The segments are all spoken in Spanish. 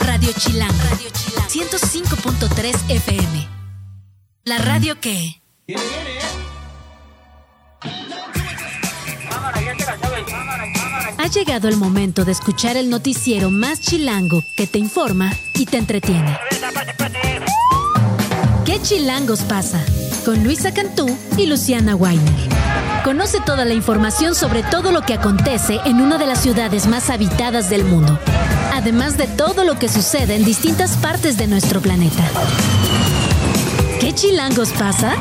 Radio Chilán. Radio Chilán. 105.3 FM. La radio que... Ha llegado el momento de escuchar el noticiero más chilango que te informa y te entretiene. ¿Qué chilangos pasa? Con Luisa Cantú y Luciana Weiner. Conoce toda la información sobre todo lo que acontece en una de las ciudades más habitadas del mundo, además de todo lo que sucede en distintas partes de nuestro planeta. ¿Qué chilangos pasa?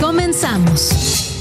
Comenzamos.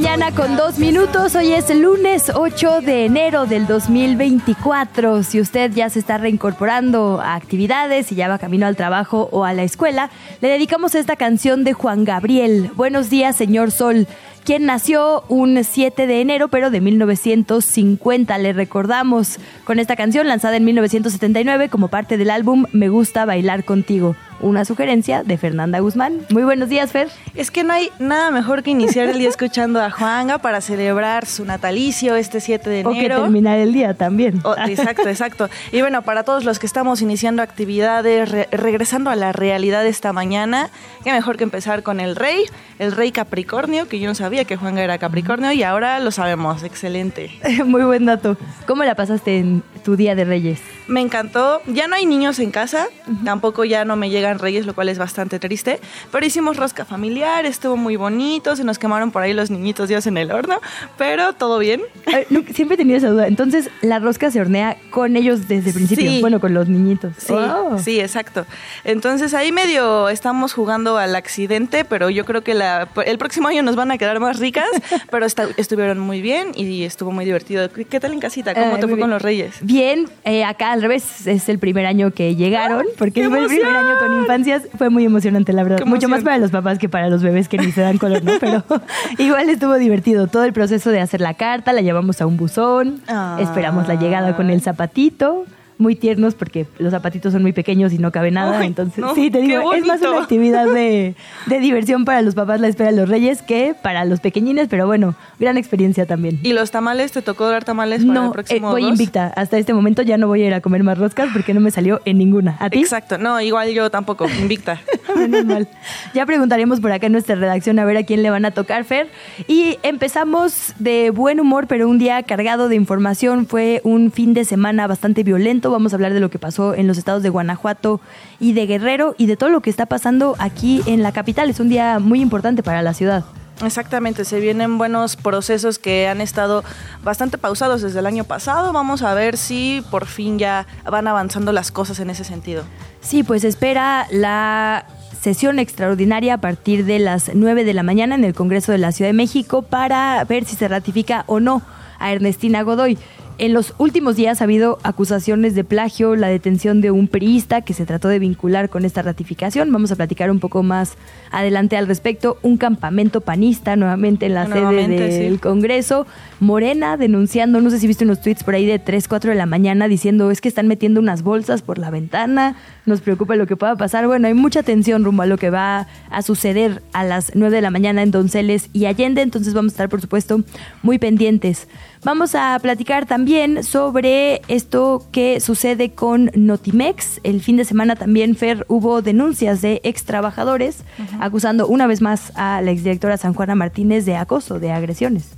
Mañana con dos minutos. Hoy es lunes 8 de enero del 2024. Si usted ya se está reincorporando a actividades y ya va camino al trabajo o a la escuela, le dedicamos esta canción de Juan Gabriel. Buenos días, señor Sol. Quien nació un 7 de enero, pero de 1950. Le recordamos con esta canción lanzada en 1979 como parte del álbum Me gusta bailar contigo. Una sugerencia de Fernanda Guzmán. Muy buenos días, Fer. Es que no hay nada mejor que iniciar el día escuchando a Juanga para celebrar su natalicio este 7 de O que enero. terminar el día también. Oh, exacto, exacto. Y bueno, para todos los que estamos iniciando actividades, re- regresando a la realidad esta mañana, qué mejor que empezar con el rey, el rey Capricornio, que yo no sabía que Juanga era Capricornio y ahora lo sabemos. Excelente. Muy buen dato. ¿Cómo la pasaste en tu día de Reyes? Me encantó. Ya no hay niños en casa, tampoco ya no me llegan reyes, lo cual es bastante triste. Pero hicimos rosca familiar, estuvo muy bonito, se nos quemaron por ahí los niñitos Dios en el horno, pero todo bien. Ay, no, siempre he tenido esa duda. Entonces, la rosca se hornea con ellos desde el principio. Sí. Bueno, con los niñitos. Sí, Wow. sí, exacto. Entonces ahí medio estamos jugando al accidente, pero yo creo que la, el próximo año nos van a quedar más ricas, pero esta- estuvieron muy bien y estuvo muy divertido. ¿Qué tal en casita? ¿Cómo Ay, te fue bien. con los reyes? Bien, eh, acá al revés, es el primer año que llegaron, porque ¡Qué fue el primer año con infancias, fue muy emocionante, la verdad. ¡Qué Mucho más para los papás que para los bebés que ni se dan color, ¿no? Pero igual estuvo divertido. Todo el proceso de hacer la carta, la llevamos a un buzón, Ah. esperamos la llegada con el zapatito. Muy tiernos porque los zapatitos son muy pequeños y no cabe nada. Ay, entonces, no, sí, te digo, es más una actividad de, de diversión para los papás la espera de los reyes que para los pequeñines, pero bueno, gran experiencia también. ¿Y los tamales? ¿Te tocó dar tamales para el No, eh, próximo voy dos? invicta. Hasta este momento ya no voy a ir a comer más roscas porque no me salió en ninguna. ¿A ti? Exacto, no, igual yo tampoco, invicta. Menos mal. Ya preguntaremos por acá en nuestra redacción a ver a quién le van a tocar, Fer. Y empezamos de buen humor, pero un día cargado de información. Fue un fin de semana bastante violento. Vamos a hablar de lo que pasó en los estados de Guanajuato y de Guerrero y de todo lo que está pasando aquí en la capital. Es un día muy importante para la ciudad. Exactamente, se vienen buenos procesos que han estado bastante pausados desde el año pasado. Vamos a ver si por fin ya van avanzando las cosas en ese sentido. Sí, pues espera la sesión extraordinaria a partir de las 9 de la mañana en el Congreso de la Ciudad de México para ver si se ratifica o no a Ernestina Godoy. En los últimos días ha habido acusaciones de plagio, la detención de un priista que se trató de vincular con esta ratificación. Vamos a platicar un poco más adelante al respecto. Un campamento panista nuevamente en la sede del Congreso. Morena denunciando, no sé si viste unos tweets por ahí de 3, 4 de la mañana diciendo es que están metiendo unas bolsas por la ventana, nos preocupa lo que pueda pasar. Bueno, hay mucha tensión rumbo a lo que va a suceder a las 9 de la mañana en Donceles y Allende, entonces vamos a estar por supuesto muy pendientes. Vamos a platicar también sobre esto que sucede con Notimex. El fin de semana también, Fer, hubo denuncias de ex trabajadores acusando una vez más a la exdirectora San Juana Martínez de acoso, de agresiones.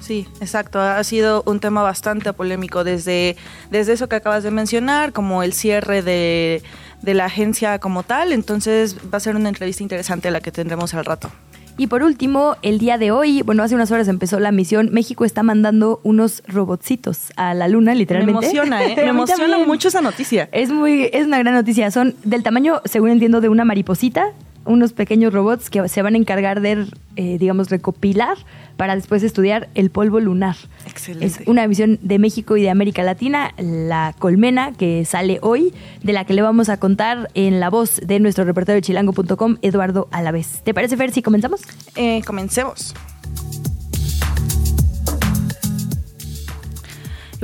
Sí, exacto. Ha sido un tema bastante polémico desde, desde eso que acabas de mencionar, como el cierre de, de la agencia como tal. Entonces va a ser una entrevista interesante la que tendremos al rato. Y por último, el día de hoy, bueno, hace unas horas empezó la misión. México está mandando unos robotcitos a la luna, literalmente. Me emociona, ¿eh? Me emociona mucho esa noticia. Es muy, es una gran noticia. Son del tamaño, según entiendo, de una mariposita unos pequeños robots que se van a encargar de, eh, digamos, recopilar para después estudiar el polvo lunar. Excelente. Es una misión de México y de América Latina, la colmena que sale hoy, de la que le vamos a contar en la voz de nuestro reportero de chilango.com, Eduardo Alavés. ¿Te parece, Fer, si comenzamos? Eh, comencemos.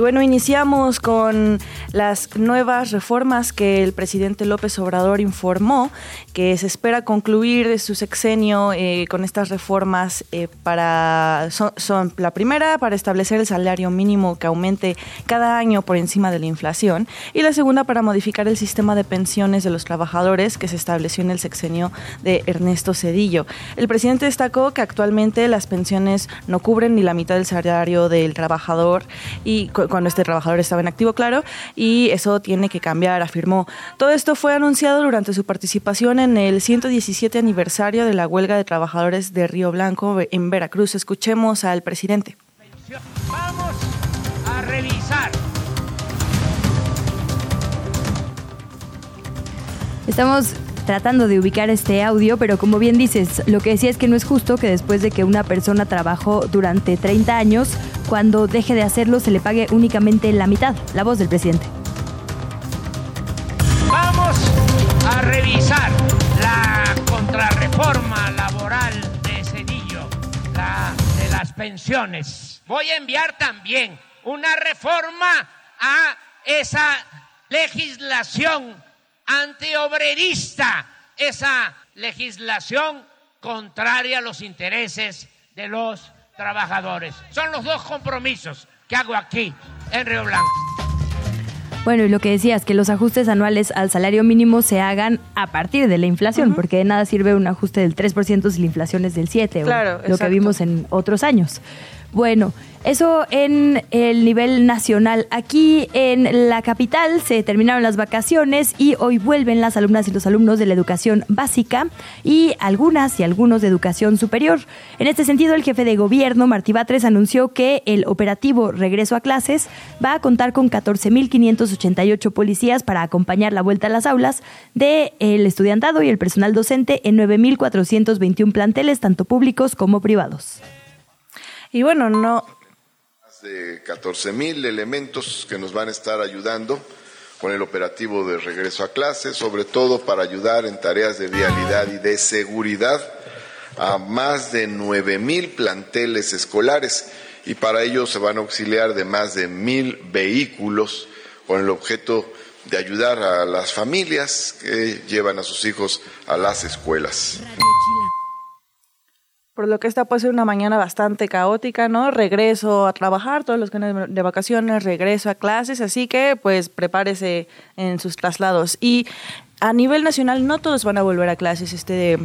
Bueno, iniciamos con las nuevas reformas que el presidente López Obrador informó que se espera concluir su sexenio eh, con estas reformas eh, para son, la primera para establecer el salario mínimo que aumente cada año por encima de la inflación y la segunda para modificar el sistema de pensiones de los trabajadores que se estableció en el sexenio de Ernesto Cedillo. El presidente destacó que actualmente las pensiones no cubren ni la mitad del salario del trabajador y cuando este trabajador estaba en activo, claro, y eso tiene que cambiar, afirmó. Todo esto fue anunciado durante su participación en el 117 aniversario de la huelga de trabajadores de Río Blanco en Veracruz. Escuchemos al presidente. Vamos a revisar. Estamos tratando de ubicar este audio, pero como bien dices, lo que decía es que no es justo que después de que una persona trabajó durante 30 años, cuando deje de hacerlo se le pague únicamente la mitad. La voz del presidente. Vamos a revisar la contrarreforma laboral de Cedillo, la de las pensiones. Voy a enviar también una reforma a esa legislación antiobrerista, esa legislación contraria a los intereses de los trabajadores. Son los dos compromisos que hago aquí en Río Blanco. Bueno, y lo que decías, que los ajustes anuales al salario mínimo se hagan a partir de la inflación, porque de nada sirve un ajuste del 3% si la inflación es del 7%, claro, o lo que vimos en otros años. Bueno, eso en el nivel nacional. Aquí en la capital se terminaron las vacaciones y hoy vuelven las alumnas y los alumnos de la educación básica y algunas y algunos de educación superior. En este sentido, el jefe de gobierno, Martí Batres, anunció que el operativo Regreso a Clases va a contar con 14.588 policías para acompañar la vuelta a las aulas del estudiantado y el personal docente en 9.421 planteles, tanto públicos como privados. Y bueno, no. De 14 mil elementos que nos van a estar ayudando con el operativo de regreso a clase, sobre todo para ayudar en tareas de vialidad y de seguridad a más de 9 mil planteles escolares y para ello se van a auxiliar de más de mil vehículos con el objeto de ayudar a las familias que llevan a sus hijos a las escuelas. Por lo que esta puede ser una mañana bastante caótica, ¿no? Regreso a trabajar, todos los que de vacaciones, regreso a clases, así que pues prepárese en sus traslados. Y a nivel nacional no todos van a volver a clases este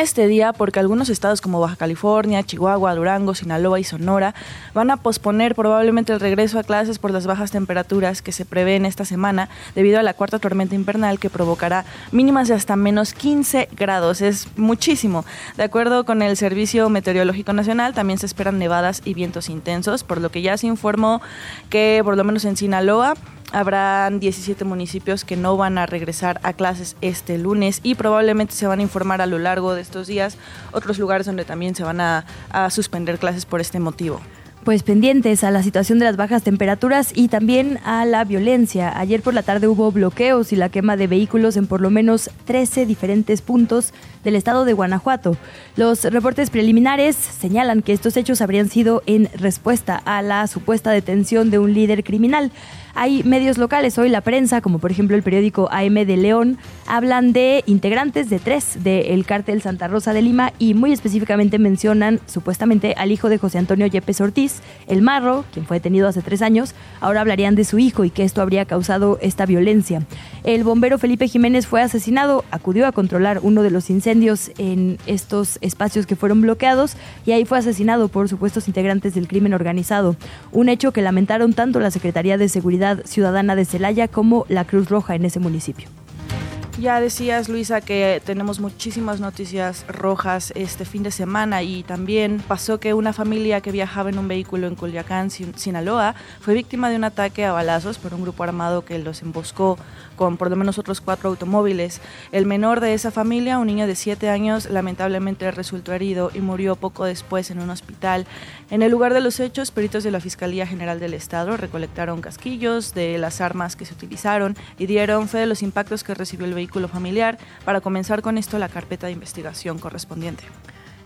este día porque algunos estados como Baja California, Chihuahua, Durango, Sinaloa y Sonora van a posponer probablemente el regreso a clases por las bajas temperaturas que se prevén esta semana debido a la cuarta tormenta invernal que provocará mínimas de hasta menos 15 grados. Es muchísimo. De acuerdo con el Servicio Meteorológico Nacional, también se esperan nevadas y vientos intensos, por lo que ya se informó que por lo menos en Sinaloa Habrán 17 municipios que no van a regresar a clases este lunes y probablemente se van a informar a lo largo de estos días otros lugares donde también se van a, suspender clases por este motivo. pues pendientes a la situación de las bajas temperaturas y también a la violencia. Ayer por la tarde hubo bloqueos y la quema de vehículos en por lo menos 13 diferentes puntos del estado de Guanajuato. Los reportes preliminares señalan que estos hechos habrían sido en respuesta a la supuesta detención de un líder criminal. Hay medios locales, hoy la prensa, como por ejemplo el periódico AM de León, hablan de integrantes de tres del cártel Santa Rosa de Lima y muy específicamente mencionan supuestamente al hijo de José Antonio Yepes Ortiz, el Marro, quien fue detenido hace tres años. Ahora hablarían de su hijo y que esto habría causado esta violencia. El bombero Felipe Jiménez fue asesinado, acudió a controlar uno de los incendios en estos espacios que fueron bloqueados y ahí fue asesinado por supuestos integrantes del crimen organizado. Un hecho que lamentaron tanto la Secretaría de Seguridad Ciudadana de Celaya como la Cruz Roja en ese municipio. Ya decías, Luisa, que tenemos muchísimas noticias rojas este fin de semana y también pasó que una familia que viajaba en un vehículo en Culiacán, Sinaloa, fue víctima de un ataque a balazos por un grupo armado que los emboscó con por lo menos otros cuatro automóviles. El menor de esa familia, un niño de siete años, lamentablemente resultó herido y murió poco después en un hospital. En el lugar de los hechos, peritos de la Fiscalía General del Estado recolectaron casquillos de las armas que se utilizaron y dieron fe de los impactos que recibió el vehículo familiar para comenzar con esto la carpeta de investigación correspondiente.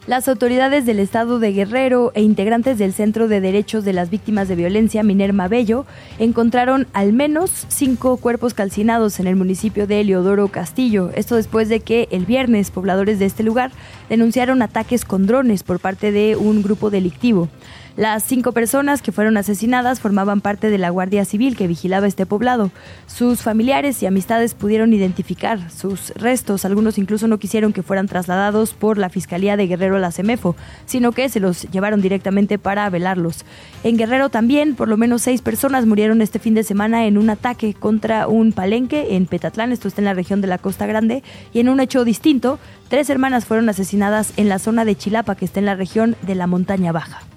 Las autoridades del estado de Guerrero e integrantes del Centro de Derechos de las Víctimas de Violencia Minerma Bello encontraron al menos cinco cuerpos calcinados en el municipio de Eleodoro Castillo. Esto después de que el viernes pobladores de este lugar denunciaron ataques con drones por parte de un grupo delictivo. Las cinco personas que fueron asesinadas formaban parte de la Guardia Civil que vigilaba este poblado. Sus familiares y amistades pudieron identificar sus restos. Algunos incluso no quisieron que fueran trasladados por la Fiscalía de Guerrero a la CEMEFO, sino que se los llevaron directamente para velarlos. En Guerrero también, por lo menos seis personas murieron este fin de semana en un ataque contra un palenque en Petatlán, esto está en la región de la Costa Grande, y en un hecho distinto, tres hermanas fueron asesinadas en la zona de Chilapa, que está en la región de la Montaña Baja.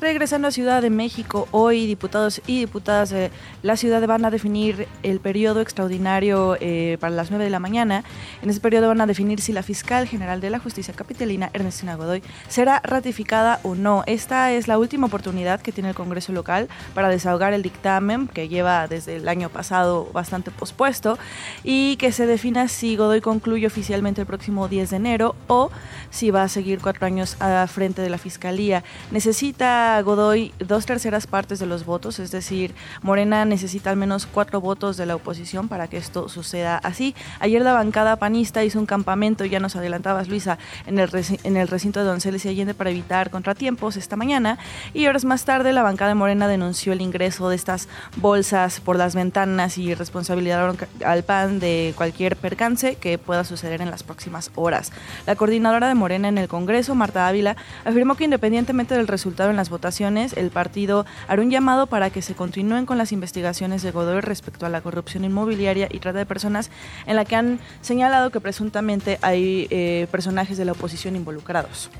Regresando a Ciudad de México, hoy diputados y diputadas de la ciudad van a definir el periodo extraordinario eh, para las 9 de la mañana. En ese periodo van a definir si la fiscal general de la justicia capitalina, Ernestina Godoy, será ratificada o no. Esta es la última oportunidad que tiene el Congreso local para desahogar el dictamen que lleva desde el año pasado bastante pospuesto y que se defina si Godoy concluye oficialmente el próximo 10 de enero o si va a seguir cuatro años a frente de la fiscalía. Necesita Godoy dos terceras partes de los votos, es decir, Morena necesita al menos cuatro votos de la oposición para que esto suceda así. Ayer la bancada panista hizo un campamento, ya nos adelantabas Luisa, en el, en el recinto de Donceles y Allende para evitar contratiempos esta mañana y horas más tarde la bancada de Morena denunció el ingreso de estas bolsas por las ventanas y responsabilidad al PAN de cualquier percance que pueda suceder en las próximas horas. La coordinadora de Morena en el Congreso, Marta Ávila, afirmó que independientemente del resultado en las votaciones, votaciones, el partido hará un llamado para que se continúen con las investigaciones de Godoy respecto a la corrupción inmobiliaria y trata de personas en la que han señalado que presuntamente hay eh, personajes de la oposición involucrados.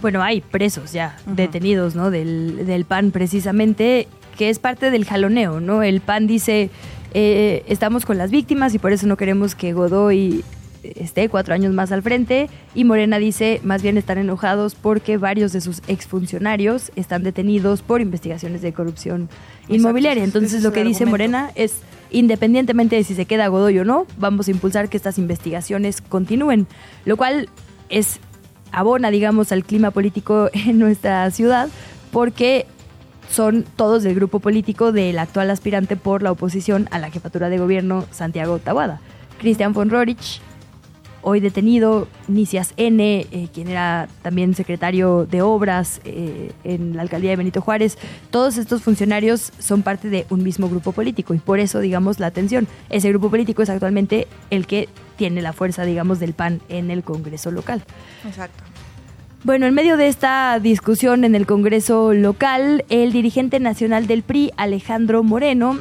Bueno, hay presos ya, detenidos, ¿no? Del, del PAN precisamente, que es parte del jaloneo, ¿no? El PAN dice, eh, estamos con las víctimas y por eso no queremos que Godoy esté cuatro años más al frente y Morena dice más bien están enojados porque varios de sus exfuncionarios están detenidos por investigaciones de corrupción inmobiliaria. Entonces lo que dice Morena es independientemente de si se queda Godoy o no, vamos a impulsar que estas investigaciones continúen, lo cual es abona, digamos, al clima político en nuestra ciudad porque son todos del grupo político del actual aspirante por la oposición a la jefatura de gobierno, Santiago Tabuada. Cristian von Rorich, hoy detenido, Nicias N., eh, quien era también secretario de Obras eh, en la alcaldía de Benito Juárez. Todos estos funcionarios son parte de un mismo grupo político y por eso, digamos, la atención. Ese grupo político es actualmente el que tiene la fuerza, digamos, del PAN en el Congreso local. Exacto. Bueno, en medio de esta discusión en el Congreso local, el dirigente nacional del PRI, Alejandro Moreno,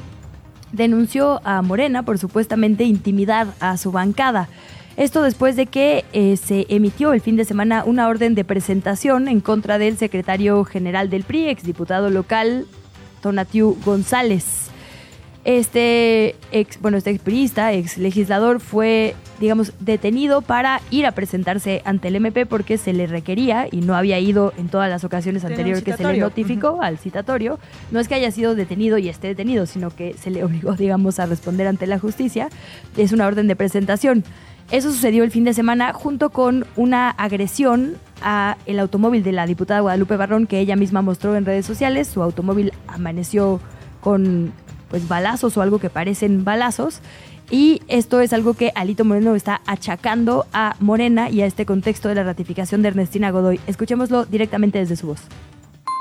denunció a Morena por supuestamente intimidar a su bancada. Esto después de que eh, se emitió el fin de semana una orden de presentación en contra del secretario general del PRI, exdiputado local, Tonatiu González. Este ex, bueno, este expriista, ex legislador, fue, digamos, detenido para ir a presentarse ante el MP porque se le requería y no había ido en todas las ocasiones anteriores que se le notificó al citatorio. No es que haya sido detenido y esté detenido, sino que se le obligó, digamos, a responder ante la justicia. Es una orden de presentación. Eso sucedió el fin de semana junto con una agresión a el automóvil de la diputada Guadalupe Barrón que ella misma mostró en redes sociales. Su automóvil amaneció con pues balazos o algo que parecen balazos. Y esto es algo que Alito Moreno está achacando a Morena y a este contexto de la ratificación de Ernestina Godoy. Escuchémoslo directamente desde su voz.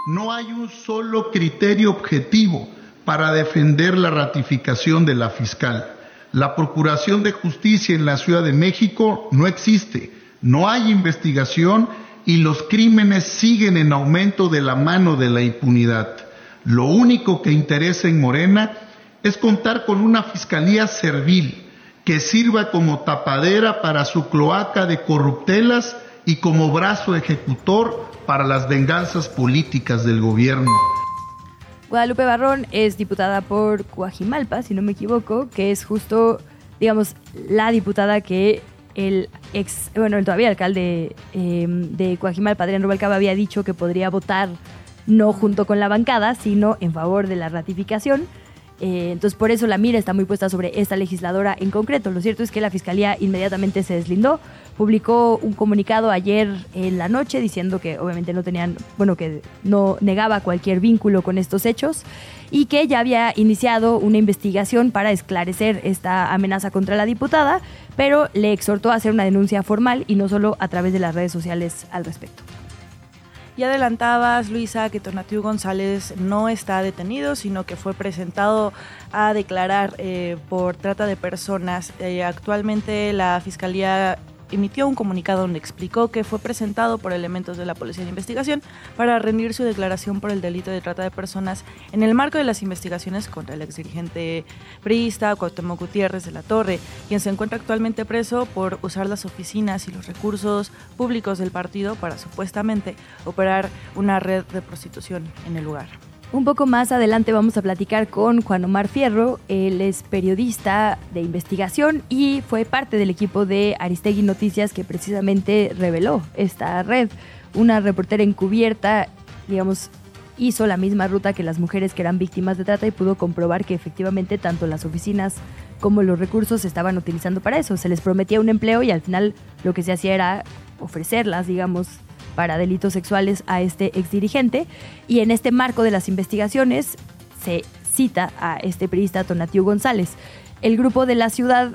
No hay un solo criterio objetivo para defender la ratificación de la fiscal. La Procuración de Justicia en la Ciudad de México no existe, no hay investigación y los crímenes siguen en aumento de la mano de la impunidad. Lo único que interesa en Morena es contar con una fiscalía servil que sirva como tapadera para su cloaca de corruptelas y como brazo ejecutor para las venganzas políticas del gobierno. Guadalupe Barrón es diputada por Coajimalpa, si no me equivoco, que es justo, digamos, la diputada que el ex, bueno, el todavía alcalde em, de Coajimalpa, Adrián Rubalcaba, había dicho que podría votar no junto con la bancada, sino en favor de la ratificación. Eh, entonces, por eso la mira está muy puesta sobre esta legisladora en concreto. Lo cierto es que la Fiscalía inmediatamente se deslindó, publicó un comunicado ayer en la noche diciendo que obviamente no tenían, bueno, que no negaba cualquier vínculo con estos hechos y que ya había iniciado una investigación para esclarecer esta amenaza contra la diputada, pero le exhortó a hacer una denuncia formal y no solo a través de las redes sociales al respecto. Y adelantabas, Luisa, que Tonatiu González no está detenido, sino que fue presentado a declarar eh, por trata de personas. Eh, actualmente la Fiscalía emitió un comunicado donde explicó que fue presentado por elementos de la Policía de Investigación para rendir su declaración por el delito de trata de personas en el marco de las investigaciones contra el exdirigente priista Cuauhtémoc Gutiérrez de la Torre, quien se encuentra actualmente preso por usar las oficinas y los recursos públicos del partido para supuestamente operar una red de prostitución en el lugar. Un poco más adelante vamos a platicar con Juan Omar Fierro. Él es periodista de investigación y fue parte del equipo de Aristegui Noticias que precisamente reveló esta red. Una reportera encubierta, digamos, hizo la misma ruta que las mujeres que eran víctimas de trata y pudo comprobar que efectivamente tanto las oficinas como los recursos se estaban utilizando para eso. Se les prometía un empleo y al final lo que se hacía era ofrecerlas, digamos, para delitos sexuales a este exdirigente y en este marco de las investigaciones se cita a este priista Tonatiu González. El grupo de la ciudad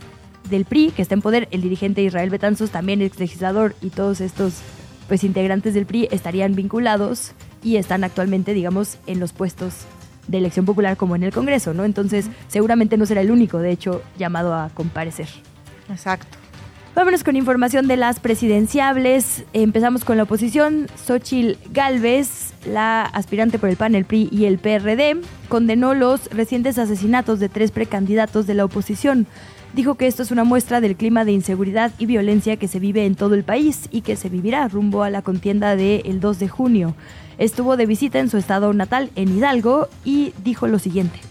del PRI, que está en poder, el dirigente Israel Betanzos, también ex legislador y todos estos pues integrantes del PRI estarían vinculados y están actualmente, digamos, en los puestos de elección popular como en el Congreso, ¿no? Entonces, seguramente no será el único, de hecho, llamado a comparecer. Exacto. Vámonos con información de las presidenciables. Empezamos con la oposición. Xochil Gálvez, la aspirante por el PAN, el PRI y el PRD, condenó los recientes asesinatos de tres precandidatos de la oposición. Dijo que esto es una muestra del clima de inseguridad y violencia que se vive en todo el país y que se vivirá rumbo a la contienda del 2 de junio. Estuvo de visita en su estado natal, en Hidalgo, y dijo lo siguiente.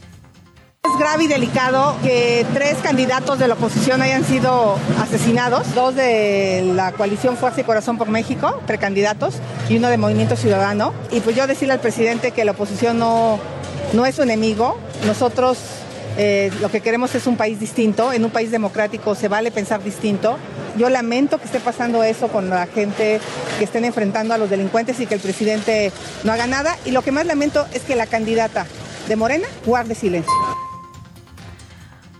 Es grave y delicado que tres candidatos de la oposición hayan sido asesinados, dos de la coalición Fuerza y Corazón por México, precandidatos, y uno de Movimiento Ciudadano. Y pues yo decirle al presidente que la oposición no, no es su enemigo, nosotros eh, lo que queremos es un país distinto, en un país democrático se vale pensar distinto. Yo lamento que esté pasando eso con la gente que estén enfrentando a los delincuentes y que el presidente no haga nada. Y lo que más lamento es que la candidata de Morena guarde silencio.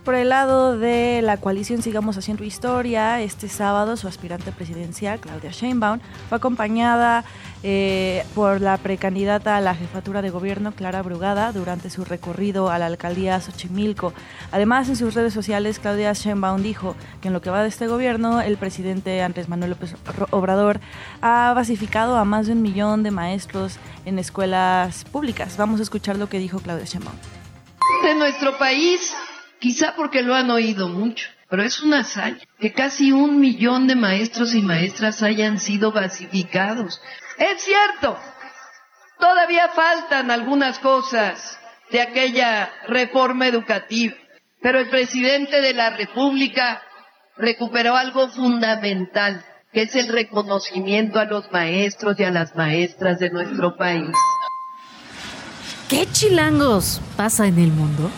Por el lado de la coalición Sigamos Haciendo Historia, este sábado su aspirante presidencial, Claudia Sheinbaum, fue acompañada eh, por la precandidata a la jefatura de gobierno, Clara Brugada, durante su recorrido a la alcaldía Xochimilco. Además, en sus redes sociales, Claudia Sheinbaum dijo que en lo que va de este gobierno, el presidente Andrés Manuel López Obrador ha basificado a más de un millón de maestros en escuelas públicas. Vamos a escuchar lo que dijo Claudia Sheinbaum. De nuestro país quizá porque lo han oído mucho, pero es una hazaña que casi un millón de maestros y maestras hayan sido basificados. Es cierto, todavía faltan algunas cosas de aquella reforma educativa. Pero el presidente de la República recuperó algo fundamental, que es el reconocimiento a los maestros y a las maestras de nuestro país. ¿Qué chilangos pasa en el mundo?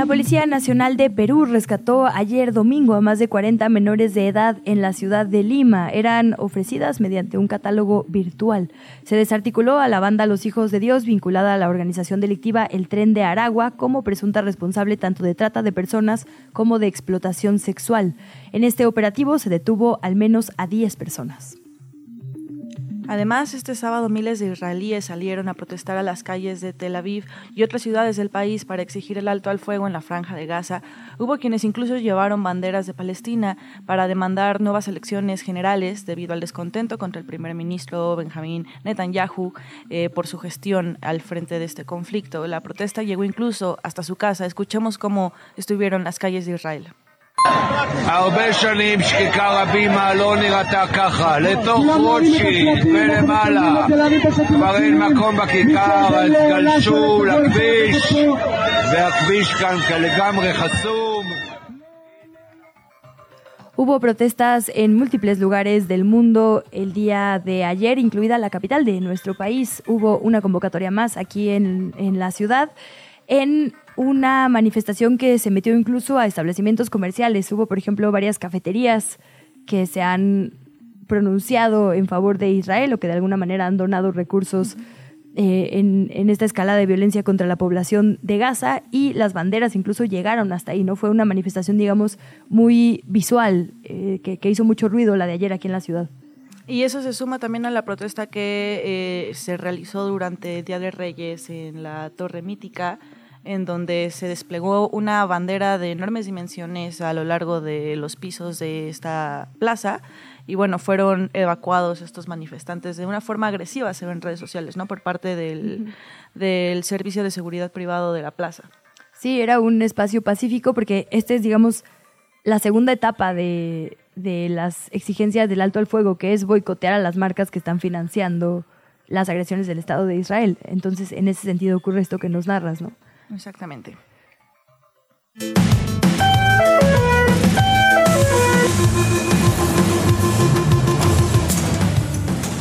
La Policía Nacional de Perú rescató ayer domingo a más de 40 menores de edad en la ciudad de Lima. Eran ofrecidas mediante un catálogo virtual. Se desarticuló a la banda Los Hijos de Dios, vinculada a la organización delictiva El Tren de Aragua, como presunta responsable tanto de trata de personas como de explotación sexual. En este operativo se detuvo al menos a 10 personas. Además, este sábado miles de israelíes salieron a protestar a las calles de Tel Aviv y otras ciudades del país para exigir el alto al fuego en la franja de Gaza. Hubo quienes incluso llevaron banderas de Palestina para demandar nuevas elecciones generales debido al descontento contra el primer ministro Benjamín Netanyahu eh, por su gestión al frente de este conflicto. La protesta llegó incluso hasta su casa. Escuchemos cómo estuvieron las calles de Israel. הרבה שנים שחיקה רבימה לא נראתה ככה, לתוך רוטשילד ולמעלה. כבר אין מקום בכיכר, אז גלשו לכביש, והכביש כאן לגמרי חסום. Hubo protestas en múltiples lugares del mundo el día de ayer, incluida la capital de nuestro país. Hubo una convocatoria más aquí en, en la ciudad en una manifestación que se metió incluso a establecimientos comerciales. Hubo, por ejemplo, varias cafeterías que se han pronunciado en favor de Israel o que de alguna manera han donado recursos eh, en, esta escalada de violencia contra la población de Gaza y las banderas incluso llegaron hasta ahí, ¿no? Fue una manifestación, digamos, muy visual, eh, que, hizo mucho ruido la de ayer aquí en la ciudad. Y eso se suma también a la protesta que eh, se realizó durante Día de Reyes en la Torre Mítica, en donde se desplegó una bandera de enormes dimensiones a lo largo de los pisos de esta plaza y bueno, fueron evacuados estos manifestantes de una forma agresiva, se ve en redes sociales, ¿no? Por parte del, del Servicio de Seguridad Privado de la plaza. Sí, era un espacio pacífico porque este es, digamos, la segunda etapa de, de las exigencias del alto al fuego, que es boicotear a las marcas que están financiando las agresiones del Estado de Israel. Entonces, en ese sentido ocurre esto que nos narras, ¿no? Exactamente.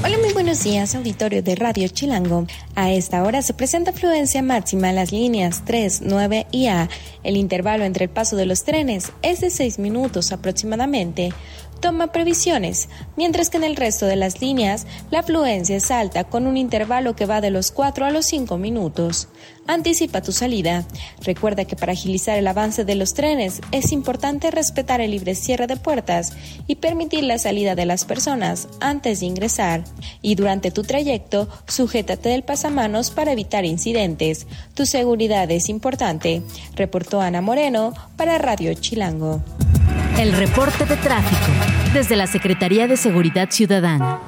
Hola, muy buenos días, auditorio de Radio Chilango. A esta hora se presenta fluencia máxima en las líneas 3, 9 y A. El intervalo entre el paso de los trenes es de 6 minutos aproximadamente toma previsiones, mientras que en el resto de las líneas la afluencia es alta con un intervalo que va de los 4 a los 5 minutos. Anticipa tu salida. Recuerda que para agilizar el avance de los trenes es importante respetar el libre cierre de puertas y permitir la salida de las personas antes de ingresar. Y durante tu trayecto, sujétate del pasamanos para evitar incidentes. Tu seguridad es importante. Reportó Ana Moreno para Radio Chilango. El reporte de tráfico desde la Secretaría de Seguridad Ciudadana.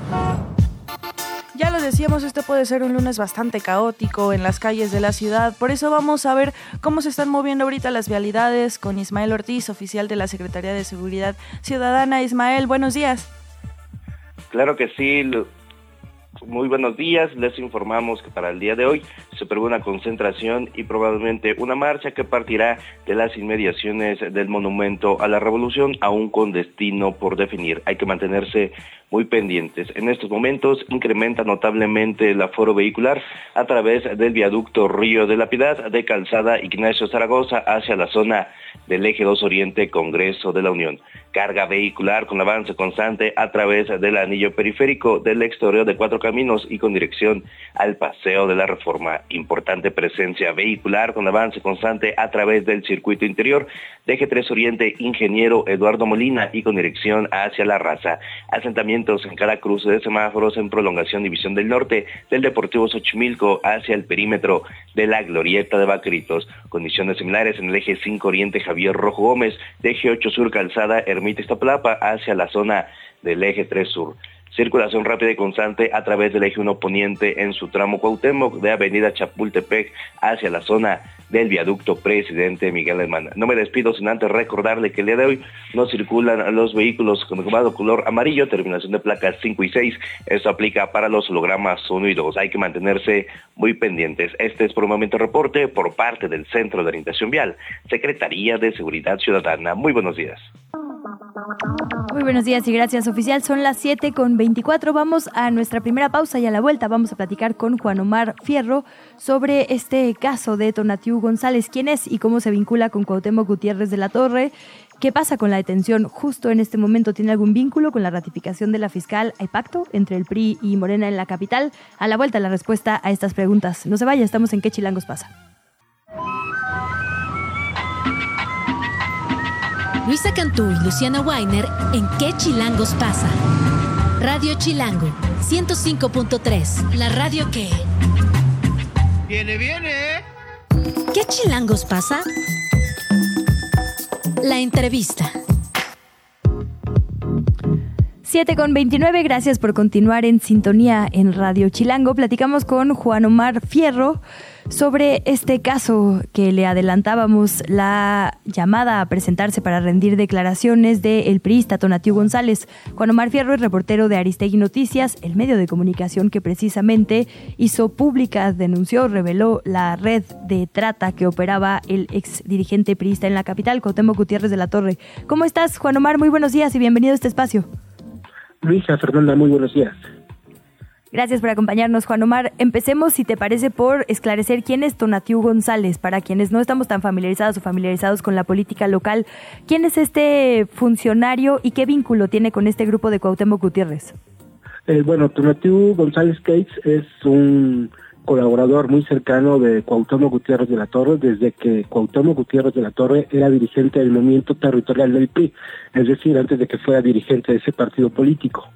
Ya lo decíamos, este puede ser un lunes bastante caótico en las calles de la ciudad, por eso vamos a ver cómo se están moviendo ahorita las vialidades con Ismael Ortiz, oficial de la Secretaría de Seguridad Ciudadana. Ismael, buenos días. Claro que sí, muy buenos días, les informamos que para el día de hoy se prevé una concentración y probablemente una marcha que partirá de las inmediaciones del Monumento a la Revolución, aún con destino por definir. Hay que mantenerse muy pendientes. En estos momentos incrementa notablemente el aforo vehicular a través del viaducto Río de la Piedad de Calzada Ignacio Zaragoza hacia la zona del Eje 2 Oriente Congreso de la Unión. Carga vehicular con avance constante a través del anillo periférico del exterior de Cuatro Caminos y con dirección al Paseo de la Reforma. Importante presencia vehicular con avance constante a través del circuito interior de Eje 3 Oriente Ingeniero Eduardo Molina y con dirección hacia la raza. En cada cruce de semáforos en prolongación División del Norte del Deportivo Xochimilco hacia el perímetro de la Glorieta de Bacritos. Condiciones similares en el Eje 5 Oriente Javier Rojo Gómez, de Eje 8 Sur Calzada Ermita Iztapalapa hacia la zona del Eje 3 Sur. Circulación rápida y constante a través del eje 1 poniente en su tramo Cuauhtémoc de Avenida Chapultepec hacia la zona del viaducto presidente Miguel Alemán. No me despido sin antes recordarle que el día de hoy no circulan los vehículos con color amarillo, terminación de placas 5 y 6. Esto aplica para los hologramas 1 y 2. Hay que mantenerse muy pendientes. Este es por un momento reporte por parte del Centro de Orientación Vial, Secretaría de Seguridad Ciudadana. Muy buenos días. Muy buenos días y gracias oficial. Son las 7 con 24. Vamos a nuestra primera pausa y a la vuelta vamos a platicar con Juan Omar Fierro sobre este caso de Tonatiu González. ¿Quién es y cómo se vincula con Cuauhtémoc Gutiérrez de la Torre? ¿Qué pasa con la detención justo en este momento? ¿Tiene algún vínculo con la ratificación de la fiscal? ¿Hay pacto entre el PRI y Morena en la capital? A la vuelta la respuesta a estas preguntas. No se vaya, estamos en ¿Qué Chilangos pasa? Luisa Cantú y Luciana Weiner en ¿Qué Chilangos pasa? Radio Chilango 105.3, la radio que... Viene, viene. ¿Qué Chilangos pasa? La entrevista. 7 con 29, gracias por continuar en sintonía en Radio Chilango. Platicamos con Juan Omar Fierro sobre este caso que le adelantábamos, la llamada a presentarse para rendir declaraciones del el priista Tonatiu González. Juan Omar Fierro es reportero de Aristegui Noticias, el medio de comunicación que precisamente hizo pública, denunció, reveló la red de trata que operaba el ex dirigente priista en la capital, Cotemo Gutiérrez de la Torre. ¿Cómo estás, Juan Omar? Muy buenos días y bienvenido a este espacio. Luisa Fernanda, muy buenos días. Gracias por acompañarnos, Juan Omar. Empecemos, si te parece, por esclarecer quién es Tonatiu González, para quienes no estamos tan familiarizados o familiarizados con la política local. ¿Quién es este funcionario y qué vínculo tiene con este grupo de Cuauhtémoc Gutiérrez? Eh, bueno, Tonatiu González Cates es un colaborador muy cercano de Cuauhtémoc Gutiérrez de la Torre desde que Cuauhtémoc Gutiérrez de la Torre era dirigente del movimiento territorial del PRI, es decir, antes de que fuera dirigente de ese partido político.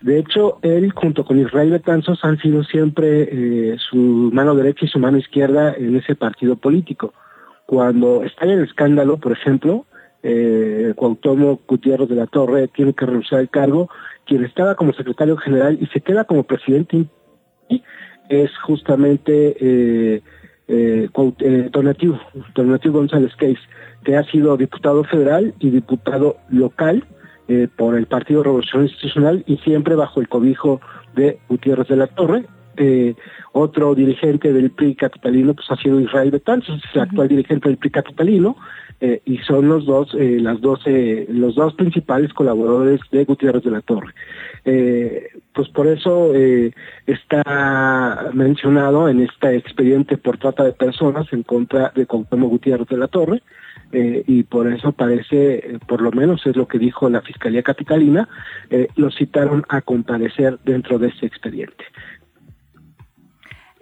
De hecho, él junto con Israel Betanzos han sido siempre eh, su mano derecha y su mano izquierda en ese partido político. Cuando está en el escándalo, por ejemplo, eh, Cuauhtémoc Gutiérrez de la Torre tiene que renunciar al cargo, quien estaba como secretario general y se queda como presidente es justamente eh, eh, eh González Case, que ha sido diputado federal y diputado local eh, por el Partido Revolución Institucional y siempre bajo el cobijo de Gutiérrez de la Torre. Eh, otro dirigente del PRI capitalino pues ha sido Israel Betanzos, es el actual dirigente del PRI capitalino, eh, y son los dos, las dos, los dos principales colaboradores de Gutiérrez de la Torre. Pues por eso está mencionado en este expediente por trata de personas en contra de Cuauhtémoc Gutiérrez de la Torre, y por eso parece, por lo menos es lo que dijo la Fiscalía Capitalina, lo citaron a comparecer dentro de ese expediente.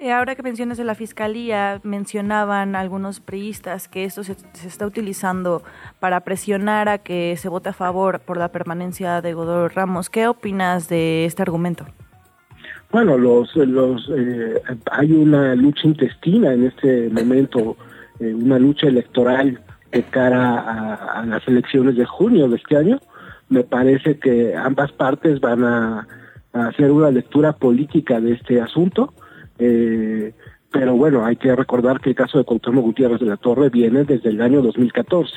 Eh, ahora que mencionas de la fiscalía, mencionaban algunos priistas que esto se, está utilizando para presionar a que se vote a favor por la permanencia de Godoy Ramos. ¿Qué opinas de este argumento? Bueno, los, los eh, hay una lucha intestina en este momento, eh, una lucha electoral de cara a, las elecciones de junio de este año. Me parece que ambas partes van a hacer una lectura política de este asunto eh, pero bueno, hay que recordar que el caso de Cuauhtémoc Gutiérrez de la Torre viene desde el año 2014.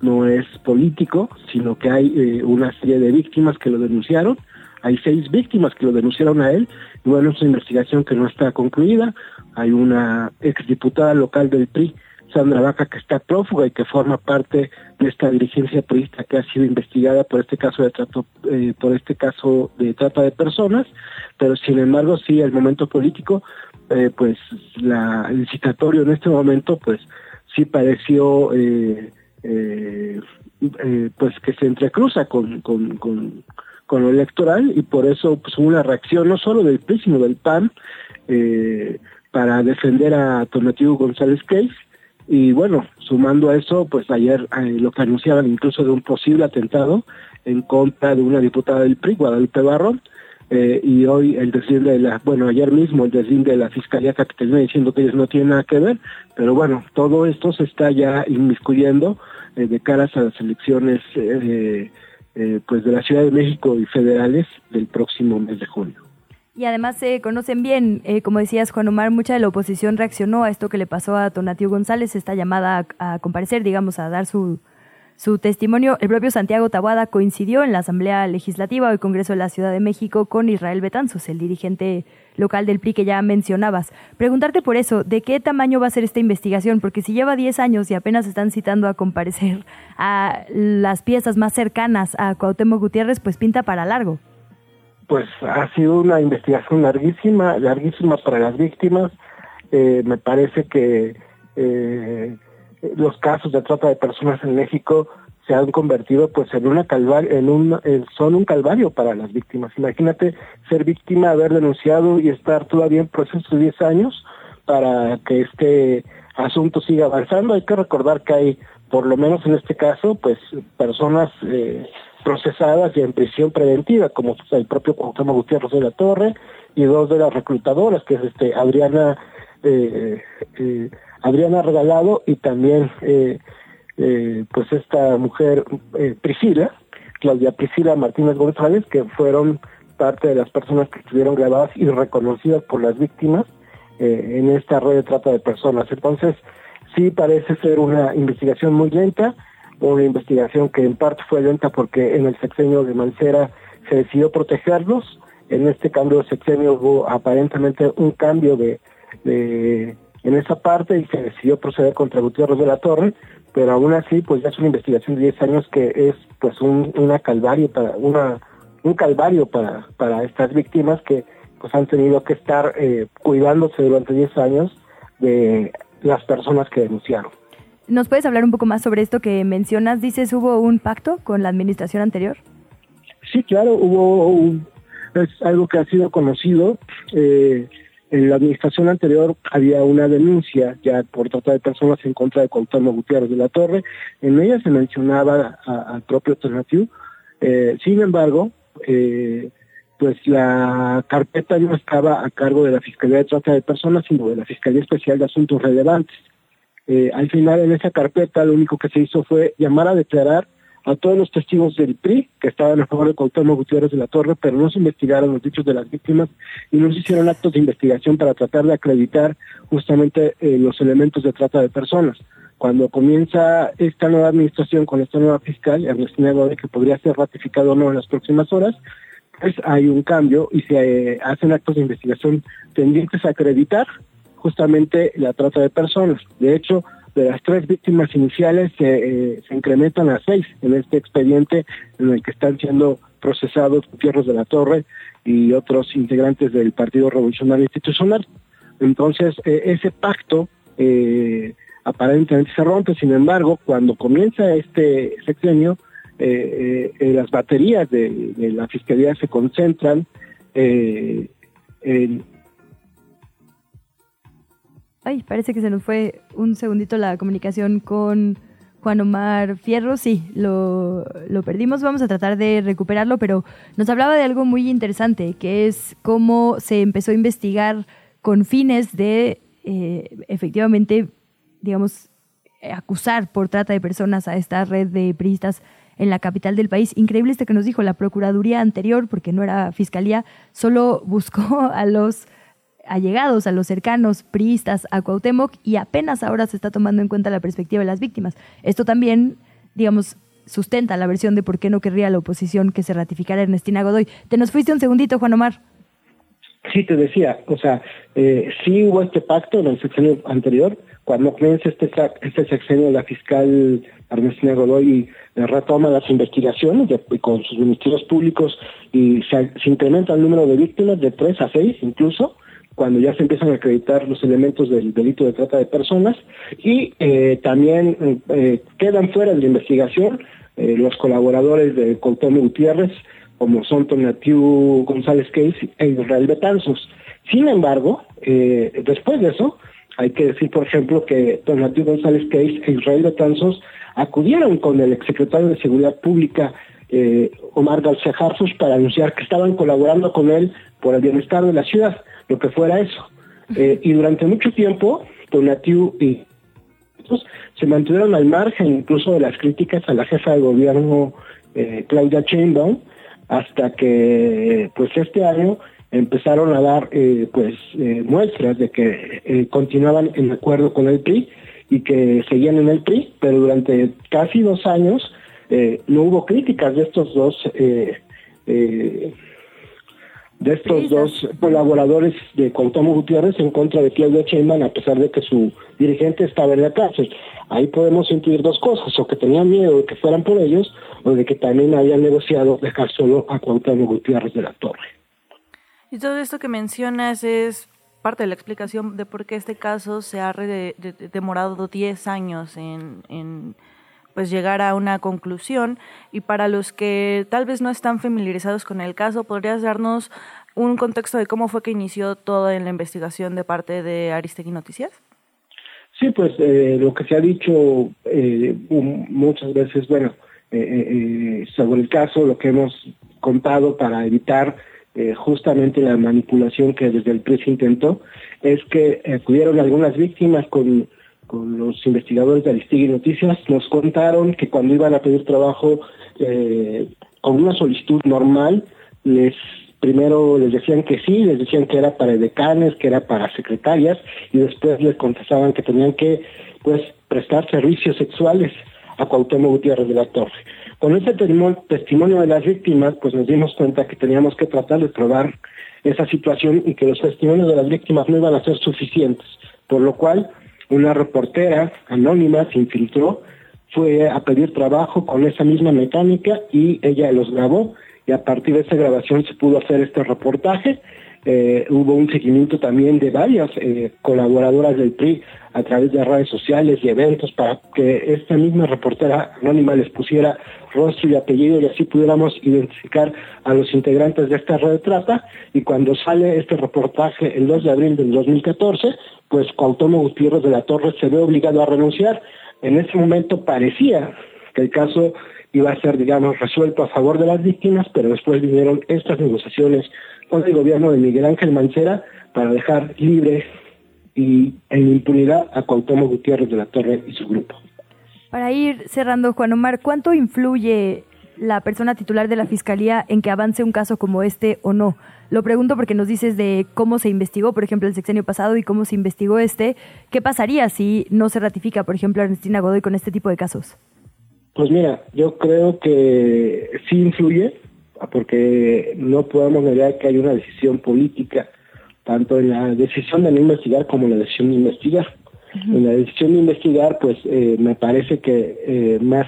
No es político, sino que hay eh, una serie de víctimas que lo denunciaron. Hay seis víctimas que lo denunciaron a él. Y bueno, es una investigación que no está concluida. Hay una exdiputada local del PRI Sandra Vaca, que está prófuga y que forma parte de esta dirigencia priista que ha sido investigada por este caso de trato, eh, por este caso de trata de personas, pero sin embargo sí el momento político, eh, pues la, el citatorio en este momento, pues sí pareció eh, pues que se entrecruza con, con, con, lo electoral y por eso pues una reacción no solo del PRI sino del PAN para defender a Tonatiuh González Case y bueno, sumando a eso, pues ayer eh, lo que anunciaban incluso de un posible atentado en contra de una diputada del PRI, Guadalupe Barrón, eh, y hoy el deslinde de la, bueno, ayer mismo el deslinde de la Fiscalía Capitalina diciendo que ellos no tienen nada que ver, pero bueno, todo esto se está ya inmiscuyendo eh, de caras a las elecciones eh, pues de la Ciudad de México y federales del próximo mes de junio. Y además se conocen bien, eh, como decías Juan Omar, mucha de la oposición reaccionó a esto que le pasó a Tonatiu González, esta llamada a, comparecer, digamos, a dar su, su testimonio. El propio Santiago Tabuada coincidió en la Asamblea Legislativa del Congreso de la Ciudad de México con Israel Betanzos, el dirigente local del PRI que ya mencionabas. Preguntarte por eso, ¿de qué tamaño va a ser esta investigación? Porque si lleva 10 años y apenas están citando a comparecer a las piezas más cercanas a Cuauhtémoc Gutiérrez, pues pinta para largo pues ha sido una investigación larguísima, larguísima para las víctimas. Eh, me parece que eh, los casos de trata de personas en México se han convertido pues en una calvario, en un, son un calvario para las víctimas. Imagínate ser víctima, haber denunciado y estar todavía en proceso de 10 años para que este asunto siga avanzando. Hay que recordar que hay, por lo menos en este caso, pues personas eh, procesadas y en prisión preventiva, como el propio Cuauhtémoc Gutiérrez de la Torre y dos de las reclutadoras, que es este Adriana eh, eh, Adriana Regalado y también eh, pues esta mujer Priscila, Claudia Priscila Martínez González, que fueron parte de las personas que estuvieron grabadas y reconocidas por las víctimas en esta red de trata de personas. Entonces, sí parece ser una investigación muy lenta, una investigación que en parte fue lenta porque en el sexenio de Mancera se decidió protegerlos. En este cambio de sexenio hubo aparentemente un cambio de, en esa parte y se decidió proceder contra Gutiérrez de la Torre, pero aún así pues ya es una investigación de 10 años que es pues un una calvario para una un calvario para para estas víctimas que pues han tenido que estar eh, cuidándose durante 10 años de las personas que denunciaron. ¿Nos puedes hablar un poco más sobre esto que mencionas? Dices, ¿hubo un pacto con la administración anterior? Sí, claro, hubo un, es algo que ha sido conocido. Eh, en la administración anterior había una denuncia ya por trata de personas en contra de Cuauhtémoc Gutiérrez de la Torre. En ella se mencionaba al propio Alternatiu. Eh, sin embargo, eh, pues la carpeta no estaba a cargo de la Fiscalía de Trata de Personas, sino de la Fiscalía Especial de Asuntos Relevantes. Eh, al final en esa carpeta lo único que se hizo fue llamar a declarar a todos los testigos del PRI que estaban a favor de Cuauhtémoc Gutiérrez de la Torre, pero no se investigaron los dichos de las víctimas y no se hicieron actos de investigación para tratar de acreditar justamente eh, los elementos de trata de personas. Cuando comienza esta nueva administración con esta nueva fiscal, Ernestina de que podría ser ratificado o no en las próximas horas, pues hay un cambio y se eh, hacen actos de investigación tendientes a acreditar justamente la trata de personas. De hecho, de las tres víctimas iniciales eh, se incrementan a seis en este expediente en el que están siendo procesados Gutiérrez de la Torre y otros integrantes del Partido Revolucionario Institucional. Entonces, eh, ese pacto eh, aparentemente se rompe, sin embargo, cuando comienza este sexenio, las baterías de, la Fiscalía se concentran en Ay, parece que se nos fue un segundito la comunicación con Juan Omar Fierro. Sí, lo, perdimos. Vamos a tratar de recuperarlo, pero nos hablaba de algo muy interesante, que es cómo se empezó a investigar con fines de, eh, efectivamente, digamos, acusar por trata de personas a esta red de priistas en la capital del país. Increíble esto que nos dijo la Procuraduría anterior, porque no era Fiscalía, solo buscó a los allegados, a los cercanos priistas a Cuauhtémoc y apenas ahora se está tomando en cuenta la perspectiva de las víctimas. Esto también, digamos, sustenta la versión de por qué no querría la oposición que se ratificara Ernestina Godoy. Te nos fuiste un segundito, Juan Omar. Sí, te decía, o sea, eh, sí hubo este pacto en el sexenio anterior, cuando comienza este, este sexenio la fiscal Ernestina Godoy retoma las investigaciones con sus ministerios públicos y se, se, incrementa el número de víctimas de tres a seis incluso, cuando ya se empiezan a acreditar los elementos del delito de trata de personas y eh, también eh, quedan fuera de la investigación eh, los colaboradores de Coltonio Gutiérrez, como son Tonatiu González Case e Israel Betanzos. Sin embargo, después de eso, hay que decir, por ejemplo, que Tonatiu González Case e Israel Betanzos acudieron con el exsecretario de Seguridad Pública, Omar García Harfus, para anunciar que estaban colaborando con él por el bienestar de la ciudad lo que fuera eso. Eh, y durante mucho tiempo, Donatiu y se mantuvieron al margen incluso de las críticas a la jefa de gobierno eh, Claudia Sheinbaum, hasta que pues este año empezaron a dar eh, pues eh, muestras de que eh, continuaban en acuerdo con el PRI y que seguían en el PRI, pero durante casi dos años no hubo críticas de estos dos de estos dos colaboradores de Cuauhtémoc Gutiérrez en contra de Claudia Sheinbaum a pesar de que su dirigente estaba en la cárcel. Ahí podemos intuir dos cosas, o que tenían miedo de que fueran por ellos, o de que también habían negociado dejar solo a Cuauhtémoc Gutiérrez de la Torre. Y todo esto que mencionas es parte de la explicación de por qué este caso se ha demorado 10 años en, pues llegar a una conclusión. Y para los que tal vez no están familiarizados con el caso, ¿podrías darnos un contexto de cómo fue que inició toda la investigación de parte de Aristegui Noticias? Sí, pues eh, lo que se ha dicho eh, muchas veces, bueno, eh, sobre el caso, lo que hemos contado para evitar eh, justamente la manipulación que desde el PRI intentó, es que acudieron algunas víctimas con, los investigadores de Aristigui Noticias, nos contaron que cuando iban a pedir trabajo eh, con una solicitud normal, les primero les decían que sí, les decían que era para decanes, que era para secretarias, y después les contestaban que tenían que pues prestar servicios sexuales a Cuauhtémoc Gutiérrez de la Torre. Con ese testimonio de las víctimas, pues nos dimos cuenta que teníamos que tratar de probar esa situación y que los testimonios de las víctimas no iban a ser suficientes, por lo cual una reportera anónima se infiltró, fue a pedir trabajo con esa misma mecánica y ella los grabó y a partir de esa grabación se pudo hacer este reportaje. Eh, hubo un seguimiento también de varias eh, colaboradoras del PRI a través de redes sociales y eventos para que esta misma reportera anónima les pusiera rostro y apellido y así pudiéramos identificar a los integrantes de esta red de trata. Y cuando sale este reportaje el 2 de abril del 2014 pues Cuauhtémoc Gutiérrez de la Torre se ve obligado a renunciar. En ese momento parecía que el caso iba a ser digamos resuelto a favor de las víctimas pero después vinieron estas negociaciones con el gobierno de Miguel Ángel Mancera para dejar libre y en impunidad a Cuauhtémoc Gutiérrez de la Torre y su grupo. Para ir cerrando, Juan Omar, ¿cuánto influye la persona titular de la Fiscalía en que avance un caso como este o no? Lo pregunto porque nos dices de cómo se investigó, por ejemplo, el sexenio pasado y cómo se investigó este. ¿Qué pasaría si no se ratifica, por ejemplo, Ernestina Godoy con este tipo de casos? Pues mira, yo creo que sí influye, porque no podemos negar que hay una decisión política tanto en la decisión de no investigar como en la decisión de investigar. En la decisión de investigar, pues eh, me parece que eh, más,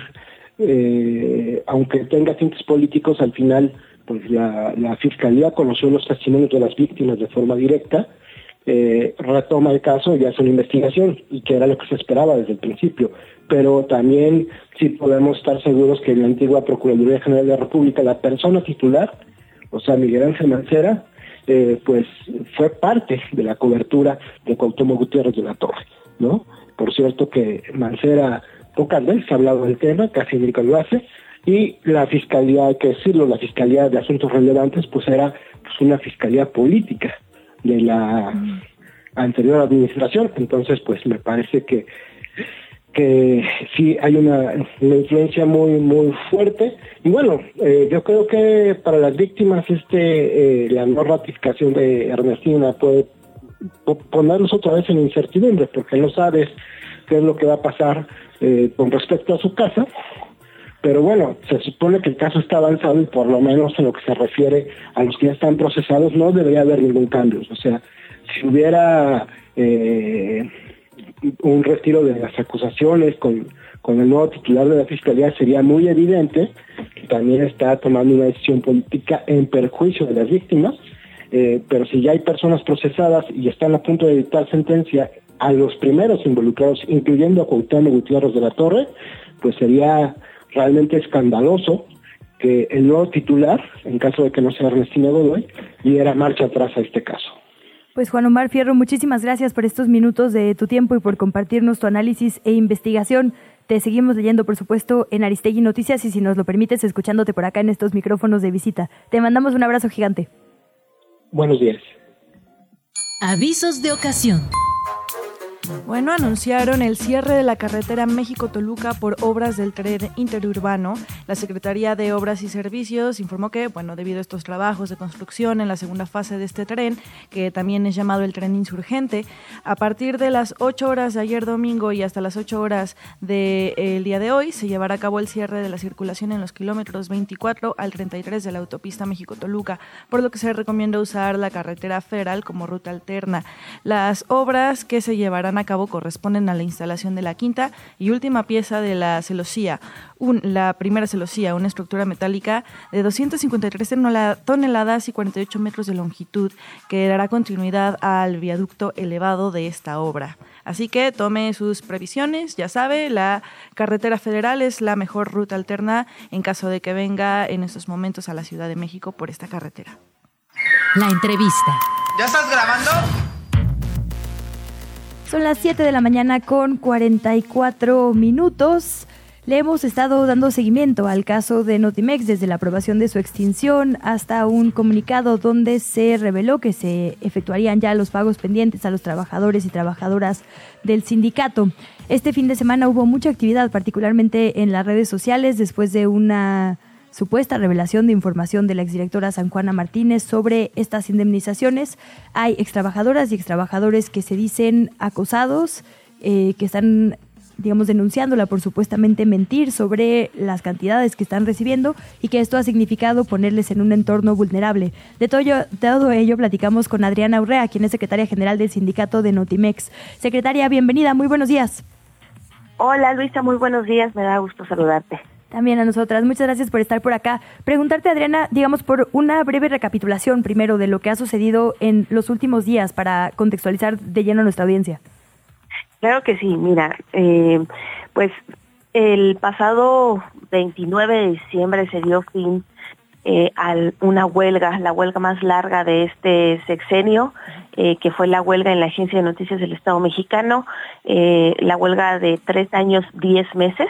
eh, aunque tenga tintes políticos, al final, pues la, la Fiscalía conoció los testimonios de las víctimas de forma directa, retoma el caso y hace una investigación, y que era lo que se esperaba desde el principio. Pero también sí podemos estar seguros que en la antigua Procuraduría General de la República, la persona titular, o sea, Miguel Ángel Mancera, eh, pues fue parte de la cobertura de Cuauhtémoc Gutiérrez de la Torre, ¿no? Por cierto que Mancera pocas veces ha hablado del tema, casi nunca lo hace, y la fiscalía, hay que decirlo, la fiscalía de asuntos relevantes, pues era pues, una fiscalía política de la anterior administración, entonces pues me parece que que sí hay una, influencia muy muy fuerte. Y bueno eh, yo creo que para las víctimas este eh, la no ratificación de Ernestina puede ponerlos otra vez en incertidumbre porque no sabes qué es lo que va a pasar eh, con respecto a su casa pero bueno, se supone que el caso está avanzado y por lo menos en lo que se refiere a los que ya están procesados no debería haber ningún cambio. O sea, si hubiera eh, un retiro de las acusaciones con, con el nuevo titular de la Fiscalía sería muy evidente que también está tomando una decisión política en perjuicio de las víctimas, eh, pero si ya hay personas procesadas y están a punto de dictar sentencia a los primeros involucrados, incluyendo a Cuauhtémoc Gutiérrez de la Torre, pues sería realmente escandaloso que el nuevo titular, en caso de que no sea Ernestina Godoy, diera marcha atrás a este caso. Pues Juan Omar Fierro, muchísimas gracias por estos minutos de tu tiempo y por compartirnos tu análisis e investigación. Te seguimos leyendo, por supuesto, en Aristegui Noticias y si nos lo permites, escuchándote por acá en estos micrófonos de visita. Te mandamos un abrazo gigante. Buenos días. Avisos de ocasión. Bueno, anunciaron el cierre de la carretera México-Toluca por obras del tren interurbano. La Secretaría de Obras y Servicios informó que, bueno, debido a estos trabajos de construcción en la segunda fase de este tren, que también es llamado el tren insurgente, a partir de las 8 horas de ayer domingo y hasta las 8 horas del día de hoy, se llevará a cabo el cierre de la circulación en los kilómetros 24 al 33 de la autopista México-Toluca, por lo que se recomienda usar la carretera federal como ruta alterna. Las obras que se llevarán a cabo corresponden a la instalación de la quinta y última pieza de la celosía, la primera celosía, una estructura metálica de 253 toneladas y 48 metros de longitud que dará continuidad al viaducto elevado de esta obra. Así que tome sus previsiones, ya sabe, la carretera federal es la mejor ruta alterna en caso de que venga en estos momentos a la Ciudad de México por esta carretera. La entrevista. ¿Ya estás grabando? Son las 7 de la mañana con 44 minutos. Le hemos estado dando seguimiento al caso de Notimex desde la aprobación de su extinción hasta un comunicado donde se reveló que se efectuarían ya los pagos pendientes a los trabajadores y trabajadoras del sindicato. Este fin de semana hubo mucha actividad, particularmente en las redes sociales, después de una supuesta revelación de información de la exdirectora San Juana Martínez sobre estas indemnizaciones. Hay extrabajadoras y extrabajadores que se dicen acosados, eh, que están digamos, denunciándola por supuestamente mentir sobre las cantidades que están recibiendo y que esto ha significado ponerles en un entorno vulnerable. De todo, ello, todo ello platicamos con Adriana Urrea, quien es secretaria general del sindicato de Notimex. Secretaria, bienvenida, muy buenos días. Hola Luisa, muy buenos días, me da gusto saludarte. También a nosotras. Muchas gracias por estar por acá. Preguntarte, Adriana, digamos, por una breve recapitulación primero de lo que ha sucedido en los últimos días para contextualizar de lleno a nuestra audiencia. Claro que sí, mira, eh, pues el pasado 29 de diciembre se dio fin eh, a una huelga, la huelga más larga de este sexenio, eh, que fue la huelga en la Agencia de Noticias del Estado mexicano, la huelga de tres años, diez meses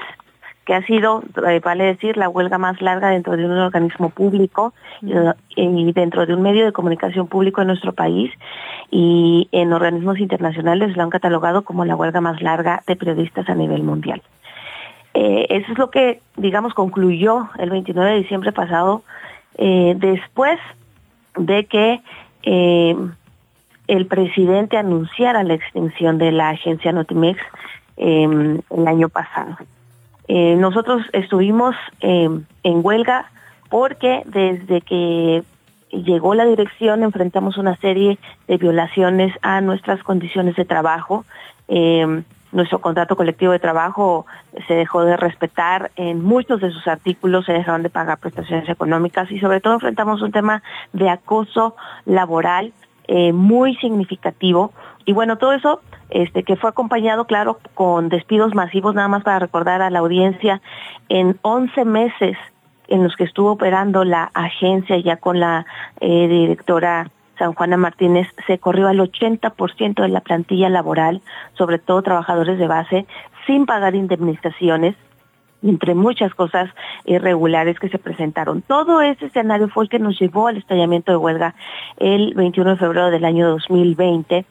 que ha sido, eh, vale decir, la huelga más larga dentro de un organismo público y, dentro de un medio de comunicación público en nuestro país y en organismos internacionales lo han catalogado como la huelga más larga de periodistas a nivel mundial. Eh, eso es lo que, digamos, concluyó el 29 de diciembre pasado, eh, después de que el presidente anunciara la extinción de la agencia Notimex el año pasado. Eh, nosotros estuvimos eh, en huelga porque desde que llegó la dirección enfrentamos una serie de violaciones a nuestras condiciones de trabajo. Eh, nuestro contrato colectivo de trabajo se dejó de respetar en muchos de sus artículos, se dejaron de pagar prestaciones económicas y sobre todo enfrentamos un tema de acoso laboral muy significativo. Y bueno, todo eso este, que fue acompañado, claro, con despidos masivos, nada más para recordar a la audiencia, en 11 meses en los que estuvo operando la agencia ya con la eh, directora San Juana Martínez, se corrió al 80% de la plantilla laboral, sobre todo trabajadores de base, sin pagar indemnizaciones, entre muchas cosas irregulares que se presentaron. Todo ese escenario fue el que nos llevó al estallamiento de huelga el 21 de febrero del año 2020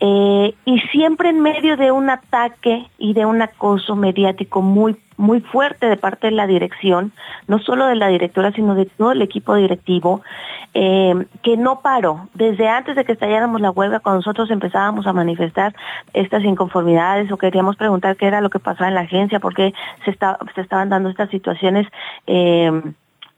eh, y siempre en medio de un ataque y de un acoso mediático muy muy fuerte de parte de la dirección, no solo de la directora, sino de todo el equipo directivo, eh, que no paró. Desde antes de que estalláramos la huelga, cuando nosotros empezábamos a manifestar estas inconformidades o queríamos preguntar qué era lo que pasaba en la agencia, por qué se, se estaban dando estas situaciones. Eh,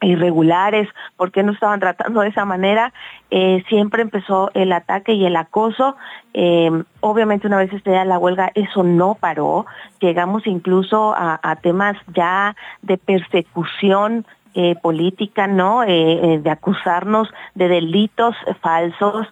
irregulares, por qué no estaban tratando de esa manera, eh, siempre empezó el ataque y el acoso. Eh, obviamente una vez esté la huelga, eso no paró. Llegamos incluso a temas ya de persecución eh, política, ¿no? Eh, eh, de acusarnos de delitos falsos.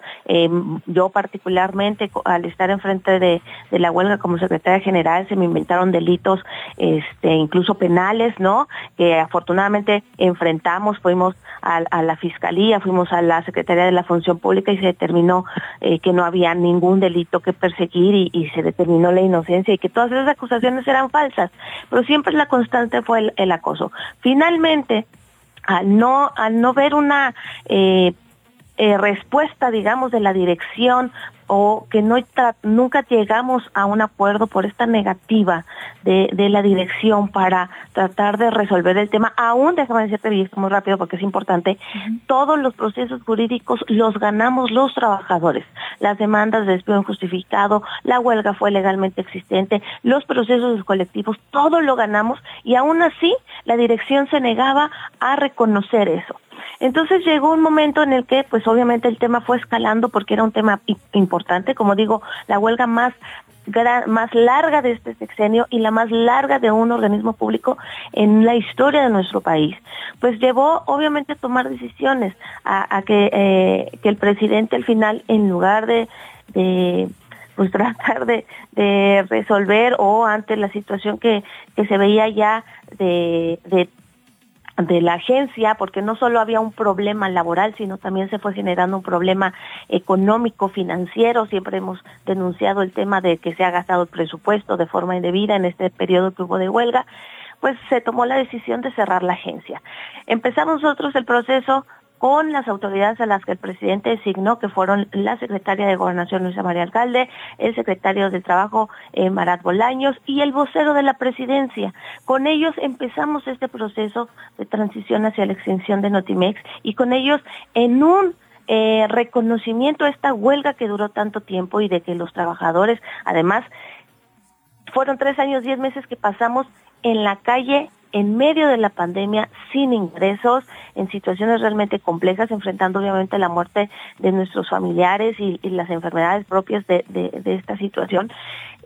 yo particularmente, al estar enfrente de, de la huelga como secretaria general, se me inventaron delitos, este, incluso penales, ¿no? Que afortunadamente enfrentamos, fuimos a, la fiscalía, fuimos a la secretaría de la función pública y se determinó que no había ningún delito que perseguir y, se determinó la inocencia y que todas esas acusaciones eran falsas. Pero siempre la constante fue el acoso. Finalmente, al no, al no ver una, eh, eh, respuesta, digamos, de la dirección o que no nunca llegamos a un acuerdo por esta negativa de, de, la dirección para tratar de resolver el tema. Aún, déjame decirte y muy rápido porque es importante, todos los procesos jurídicos los ganamos los trabajadores. Las demandas de despido injustificado, la huelga fue legalmente existente, los procesos colectivos, todo lo ganamos y aún así la dirección se negaba a reconocer eso. Entonces llegó un momento en el que, pues obviamente el tema fue escalando porque era un tema importante, como digo, la huelga más más larga de este sexenio y la más larga de un organismo público en la historia de nuestro país. Pues llevó obviamente a tomar decisiones, a, que, eh, que el presidente al final, en lugar de, pues tratar de, de, resolver o ante la situación que, que se veía ya de, de de la agencia, porque no solo había un problema laboral, sino también se fue generando un problema económico, financiero. Siempre hemos denunciado el tema de que se ha gastado el presupuesto de forma indebida en este periodo que hubo de huelga pues se tomó la decisión de cerrar la agencia. Empezamos nosotros el proceso con las autoridades a las que el presidente designó, que fueron la secretaria de Gobernación Luisa María Alcalde, el secretario de Trabajo eh, Marat Bolaños y el vocero de la presidencia. Con ellos empezamos este proceso de transición hacia la extinción de Notimex y con ellos en un eh, reconocimiento a esta huelga que duró tanto tiempo y de que los trabajadores, además, fueron tres años, diez meses que pasamos en la calle en medio de la pandemia, sin ingresos, en situaciones realmente complejas, enfrentando obviamente la muerte de nuestros familiares y, las enfermedades propias de, esta situación.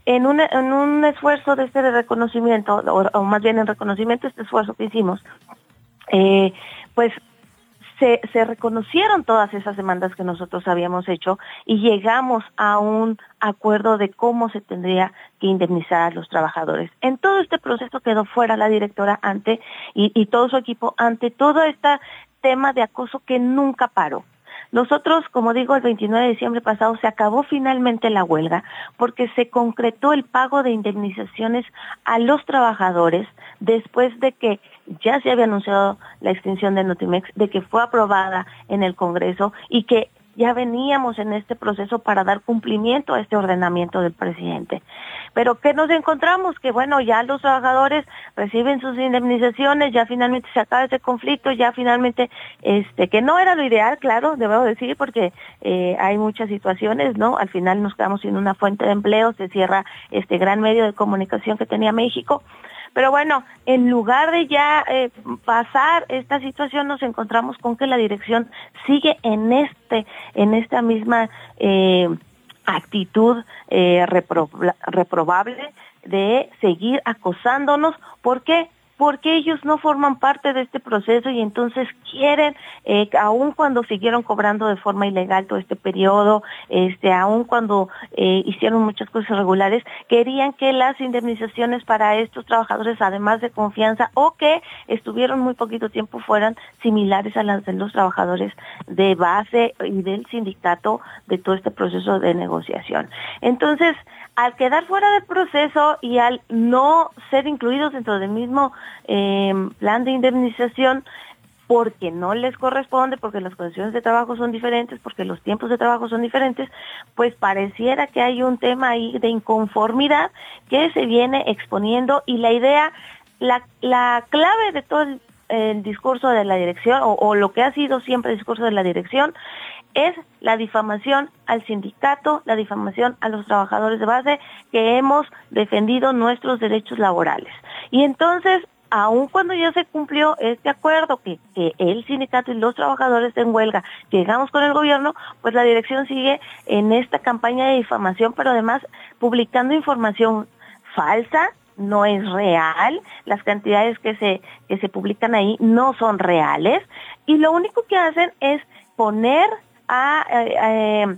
En un, esfuerzo de este reconocimiento, o, más bien en reconocimiento de este esfuerzo que hicimos, eh, pues se, se, reconocieron todas esas demandas que nosotros habíamos hecho y llegamos a un acuerdo de cómo se tendría que indemnizar a los trabajadores. En todo este proceso quedó fuera la directora ante y, y todo su equipo ante todo este tema de acoso que nunca paró. Nosotros, como digo, el 29 de diciembre pasado se acabó finalmente la huelga porque se concretó el pago de indemnizaciones a los trabajadores después de que ya se había anunciado la extinción de Notimex, de que fue aprobada en el Congreso y que ya veníamos en este proceso para dar cumplimiento a este ordenamiento del presidente. Pero ¿qué nos encontramos? Que bueno, ya los trabajadores reciben sus indemnizaciones, ya finalmente se acaba ese conflicto, ya finalmente, este, que no era lo ideal, claro, debo decir, porque eh, hay muchas situaciones, ¿no? Al final nos quedamos sin una fuente de empleo, se cierra este gran medio de comunicación que tenía México. Pero bueno, en lugar de ya eh, pasar esta situación, nos encontramos con que la dirección sigue en este, en esta misma eh, actitud eh, reprobable de seguir acosándonos. ¿Por qué? Porque ellos no forman parte de este proceso y entonces quieren, eh, aun cuando siguieron cobrando de forma ilegal todo este periodo, este, aun cuando eh, hicieron muchas cosas irregulares, querían que las indemnizaciones para estos trabajadores, además de confianza o que estuvieron muy poquito tiempo, fueran similares a las de los trabajadores de base y del sindicato de todo este proceso de negociación. Entonces, al quedar fuera del proceso y al no ser incluidos dentro del mismo eh, plan de indemnización, porque no les corresponde, porque las condiciones de trabajo son diferentes, porque los tiempos de trabajo son diferentes, pues pareciera que hay un tema ahí de inconformidad que se viene exponiendo y la idea, la, la clave de todo el, discurso de la dirección o, lo que ha sido siempre el discurso de la dirección es la difamación al sindicato, la difamación a los trabajadores de base que hemos defendido nuestros derechos laborales. Y entonces, aun cuando ya se cumplió este acuerdo que, el sindicato y los trabajadores en huelga llegamos con el gobierno, pues la dirección sigue en esta campaña de difamación, pero además publicando información falsa, no es real, las cantidades que se, que se publican ahí no son reales, y lo único que hacen es poner a, eh, eh,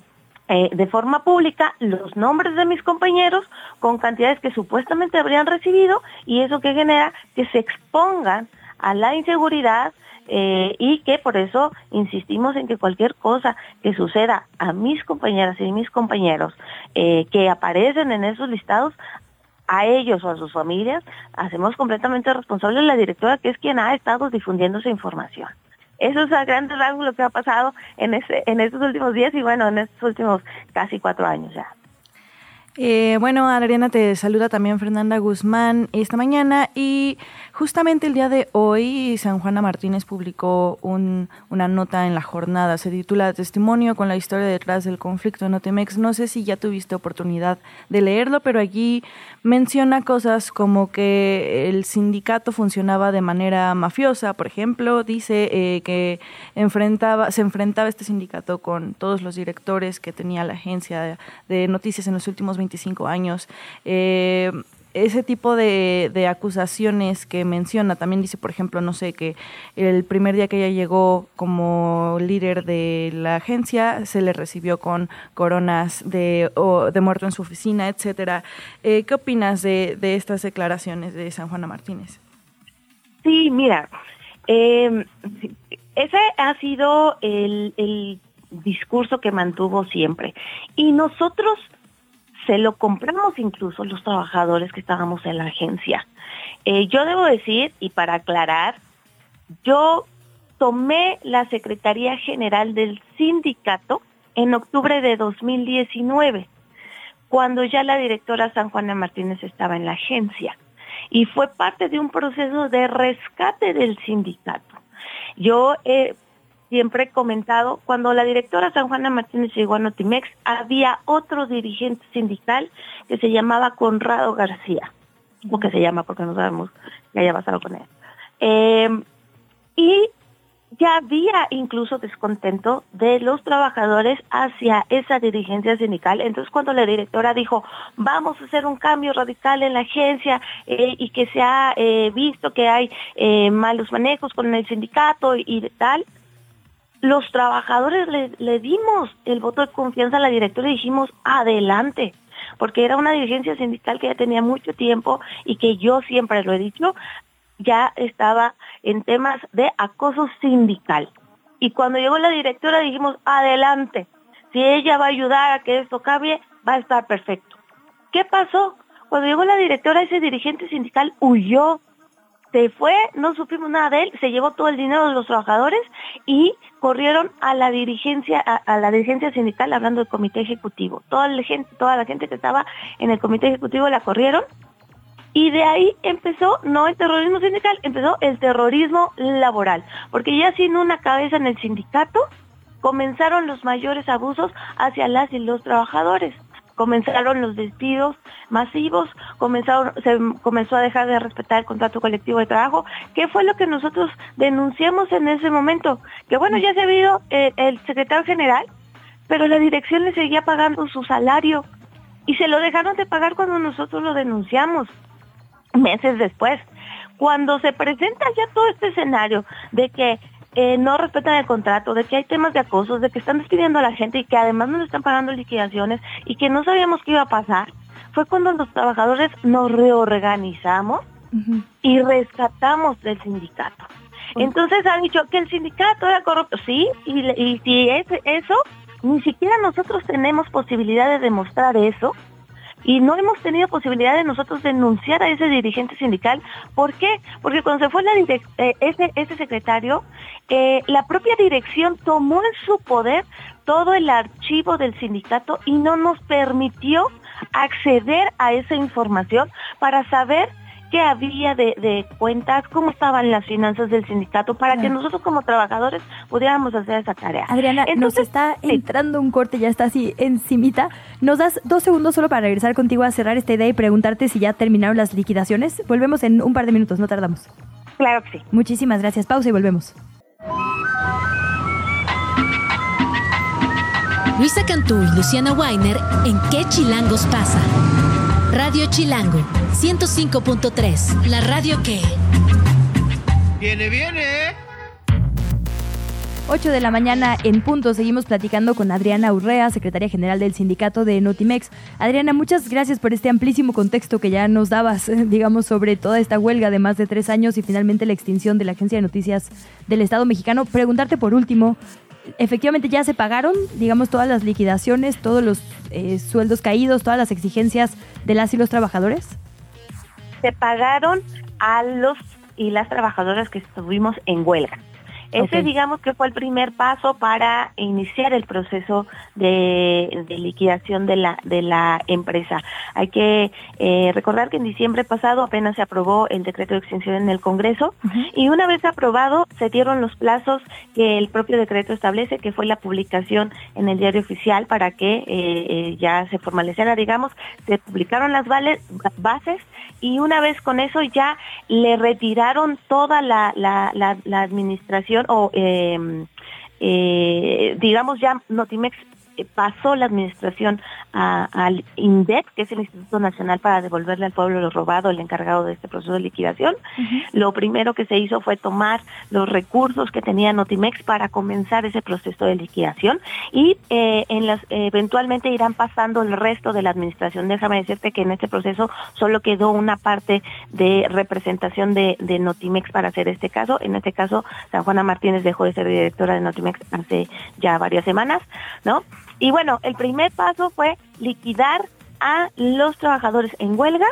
eh, de forma pública los nombres de mis compañeros con cantidades que supuestamente habrían recibido y eso que genera que se expongan a la inseguridad y que por eso insistimos en que cualquier cosa que suceda a mis compañeras y mis compañeros que aparecen en esos listados, a ellos o a sus familias, hacemos completamente responsable la directora que es quien ha estado difundiendo esa información. Eso es a grandes rasgos lo que ha pasado en, ese, en estos últimos días y bueno, en estos últimos casi cuatro años ya. Eh, bueno, Adriana, te saluda también Fernanda Guzmán esta mañana y justamente el día de hoy San Juana Martínez publicó una nota en la jornada, se titula Testimonio con la historia detrás del conflicto en Otemex. No sé si ya tuviste oportunidad de leerlo, pero allí menciona cosas como que el sindicato funcionaba de manera mafiosa, por ejemplo, dice eh, que enfrentaba, se enfrentaba este sindicato con todos los directores que tenía la agencia de, noticias en los últimos 25 años. Eh, ese tipo de, de, acusaciones que menciona, también dice, por ejemplo, no sé, que el primer día que ella llegó como líder de la agencia, se le recibió con coronas de, de muerto en su oficina, etcétera. Eh, ¿Qué opinas de, de, estas declaraciones de San Juana Martínez? Sí, mira, eh, ese ha sido el, el discurso que mantuvo siempre. Y nosotros se lo compramos incluso los trabajadores que estábamos en la agencia. Eh, yo debo decir, y para aclarar, yo tomé la Secretaría General del Sindicato en octubre de 2019, cuando ya la directora San Juana Martínez estaba en la agencia. Y fue parte de un proceso de rescate del sindicato. Yo eh, siempre he comentado, cuando la directora San Juana Martínez llegó a Notimex, había otro dirigente sindical que se llamaba Conrado García, o que se llama porque no sabemos qué haya pasado con él. Eh, y ya había incluso descontento de los trabajadores hacia esa dirigencia sindical. Entonces cuando la directora dijo, vamos a hacer un cambio radical en la agencia eh, y que se ha eh, visto que hay malos manejos con el sindicato y, y tal, los trabajadores le, dimos el voto de confianza a la directora y dijimos, adelante, porque era una dirigencia sindical que ya tenía mucho tiempo y que yo siempre lo he dicho, ya estaba en temas de acoso sindical. Y cuando llegó la directora dijimos, adelante, si ella va a ayudar a que esto cambie, va a estar perfecto. ¿Qué pasó? Cuando llegó la directora, ese dirigente sindical huyó se fue, no supimos nada de él, se llevó todo el dinero de los trabajadores y corrieron a la dirigencia, a, la dirigencia sindical hablando del comité ejecutivo. Toda la gente, toda la gente que estaba en el comité ejecutivo la corrieron y de ahí empezó, no el terrorismo sindical, empezó el terrorismo laboral, porque ya sin una cabeza en el sindicato comenzaron los mayores abusos hacia las y los trabajadores comenzaron los despidos masivos, comenzaron, se comenzó a dejar de respetar el contrato colectivo de trabajo. ¿Qué fue lo que nosotros denunciamos en ese momento? Que bueno, ya se ha habido eh, el secretario general, pero la dirección le seguía pagando su salario y se lo dejaron de pagar cuando nosotros lo denunciamos meses después. Cuando se presenta ya todo este escenario de que eh, no respetan el contrato, de que hay temas de acoso, de que están despidiendo a la gente y que además nos están pagando liquidaciones y que no sabíamos qué iba a pasar, fue cuando los trabajadores nos reorganizamos y rescatamos del sindicato. Entonces han dicho que el sindicato era corrupto, sí, y, y si es eso, ni siquiera nosotros tenemos posibilidad de demostrar eso, y no hemos tenido posibilidad de nosotros denunciar a ese dirigente sindical. ¿Por qué? Porque cuando se fue la eh, ese, ese secretario, eh, la propia dirección tomó en su poder todo el archivo del sindicato y no nos permitió acceder a esa información para saber qué había de, cuentas, cómo estaban las finanzas del sindicato, para que nosotros como trabajadores pudiéramos hacer esa tarea. Adriana, nos está entrando un corte, ya está así encimita. ¿Nos das dos segundos solo para regresar contigo a cerrar esta idea y preguntarte si ya terminaron las liquidaciones? Volvemos en un par de minutos, no tardamos. Claro que sí. Muchísimas gracias. Pausa y volvemos. Luisa Cantú y Luciana Weiner en ¿Qué Chilangos pasa? Radio Chilango 105.3, la radio que... Viene, viene. 8 de la mañana en punto. Seguimos platicando con Adriana Urrea, secretaria general del sindicato de Notimex. Adriana, muchas gracias por este amplísimo contexto que ya nos dabas, digamos, sobre toda esta huelga de más de tres años y finalmente la extinción de la Agencia de Noticias del Estado mexicano. Preguntarte por último, efectivamente ya se pagaron, digamos, todas las liquidaciones, todos los eh, sueldos caídos, todas las exigencias de las y los trabajadores? Se pagaron a los y las trabajadoras que estuvimos en huelga. Ese digamos que fue el primer paso para iniciar el proceso de, de liquidación de la, de la empresa. Hay que eh, recordar que en diciembre pasado apenas se aprobó el decreto de extinción en el Congreso y una vez aprobado se dieron los plazos que el propio decreto establece, que fue la publicación en el diario oficial para que eh, eh, ya se formalizara, digamos, se publicaron las bases y una vez con eso ya le retiraron toda la, la, la, la administración o eh, eh, digamos ya Notimex pasó la administración a- al INDEP, que es el Instituto Nacional para devolverle al pueblo lo robado, el encargado de este proceso de liquidación. Lo primero que se hizo fue tomar los recursos que tenía Notimex para comenzar ese proceso de liquidación y eh, en las, eventualmente irán pasando el resto de la administración. Déjame decirte que en este proceso solo quedó una parte de representación de, de Notimex para hacer este caso. En este caso, San Juana Martínez dejó de ser directora de Notimex hace ya varias semanas, ¿no? Y bueno, el primer paso fue liquidar a los trabajadores en huelga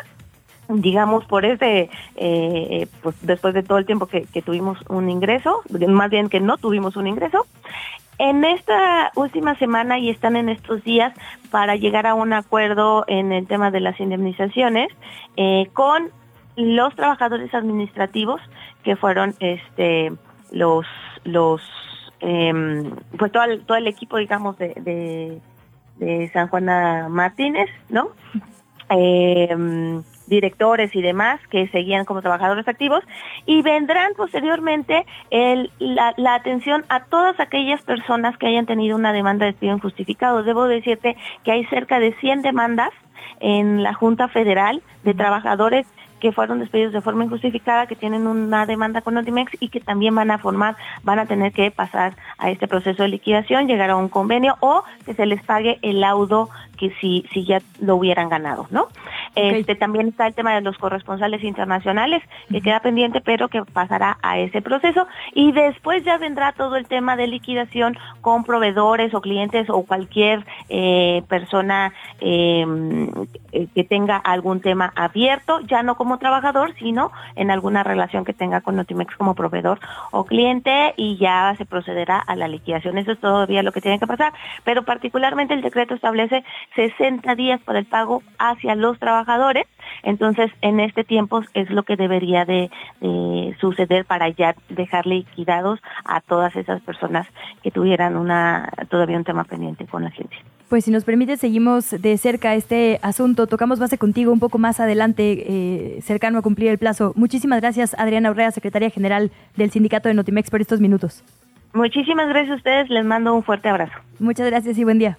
digamos, por ese, eh, pues después de todo el tiempo que, que tuvimos un ingreso, más bien que no tuvimos un ingreso, en esta última semana y están en estos días para llegar a un acuerdo en el tema de las indemnizaciones eh, con los trabajadores administrativos que fueron este los los em, pues todo el, todo el equipo digamos de, de, de San Juana Martínez, ¿no? Em, directores y demás que seguían como trabajadores activos y vendrán posteriormente el, la, la atención a todas aquellas personas que hayan tenido una demanda de despido injustificado. Debo decirte que hay cerca de 100 demandas en la Junta Federal de trabajadores que fueron despedidos de forma injustificada, que tienen una demanda con Notimex y que también van a formar, van a tener que pasar a este proceso de liquidación, llegar a un convenio o que se les pague el laudo que si, si ya lo hubieran ganado, ¿no? Este también está el tema de los corresponsales internacionales, que queda pendiente, pero que pasará a ese proceso. Y después ya vendrá todo el tema de liquidación con proveedores o clientes o cualquier eh, persona eh, eh, que tenga algún tema abierto, ya no como trabajador, sino en alguna relación que tenga con Notimex como proveedor o cliente y ya se procederá a la liquidación. Eso es todavía lo que tiene que pasar, pero particularmente el decreto establece 60 días para el pago hacia los trabajadores, entonces en este tiempo es lo que debería de, de suceder para ya dejar liquidados a todas esas personas que tuvieran una todavía un tema pendiente con la agencia. Pues si nos permite, seguimos de cerca este asunto. Tocamos base contigo un poco más adelante, eh, cercano a cumplir el plazo. Muchísimas gracias, Adriana Urrea, secretaria general del Sindicato de Notimex, por estos minutos. Muchísimas gracias a ustedes, les mando un fuerte abrazo. Muchas gracias y buen día.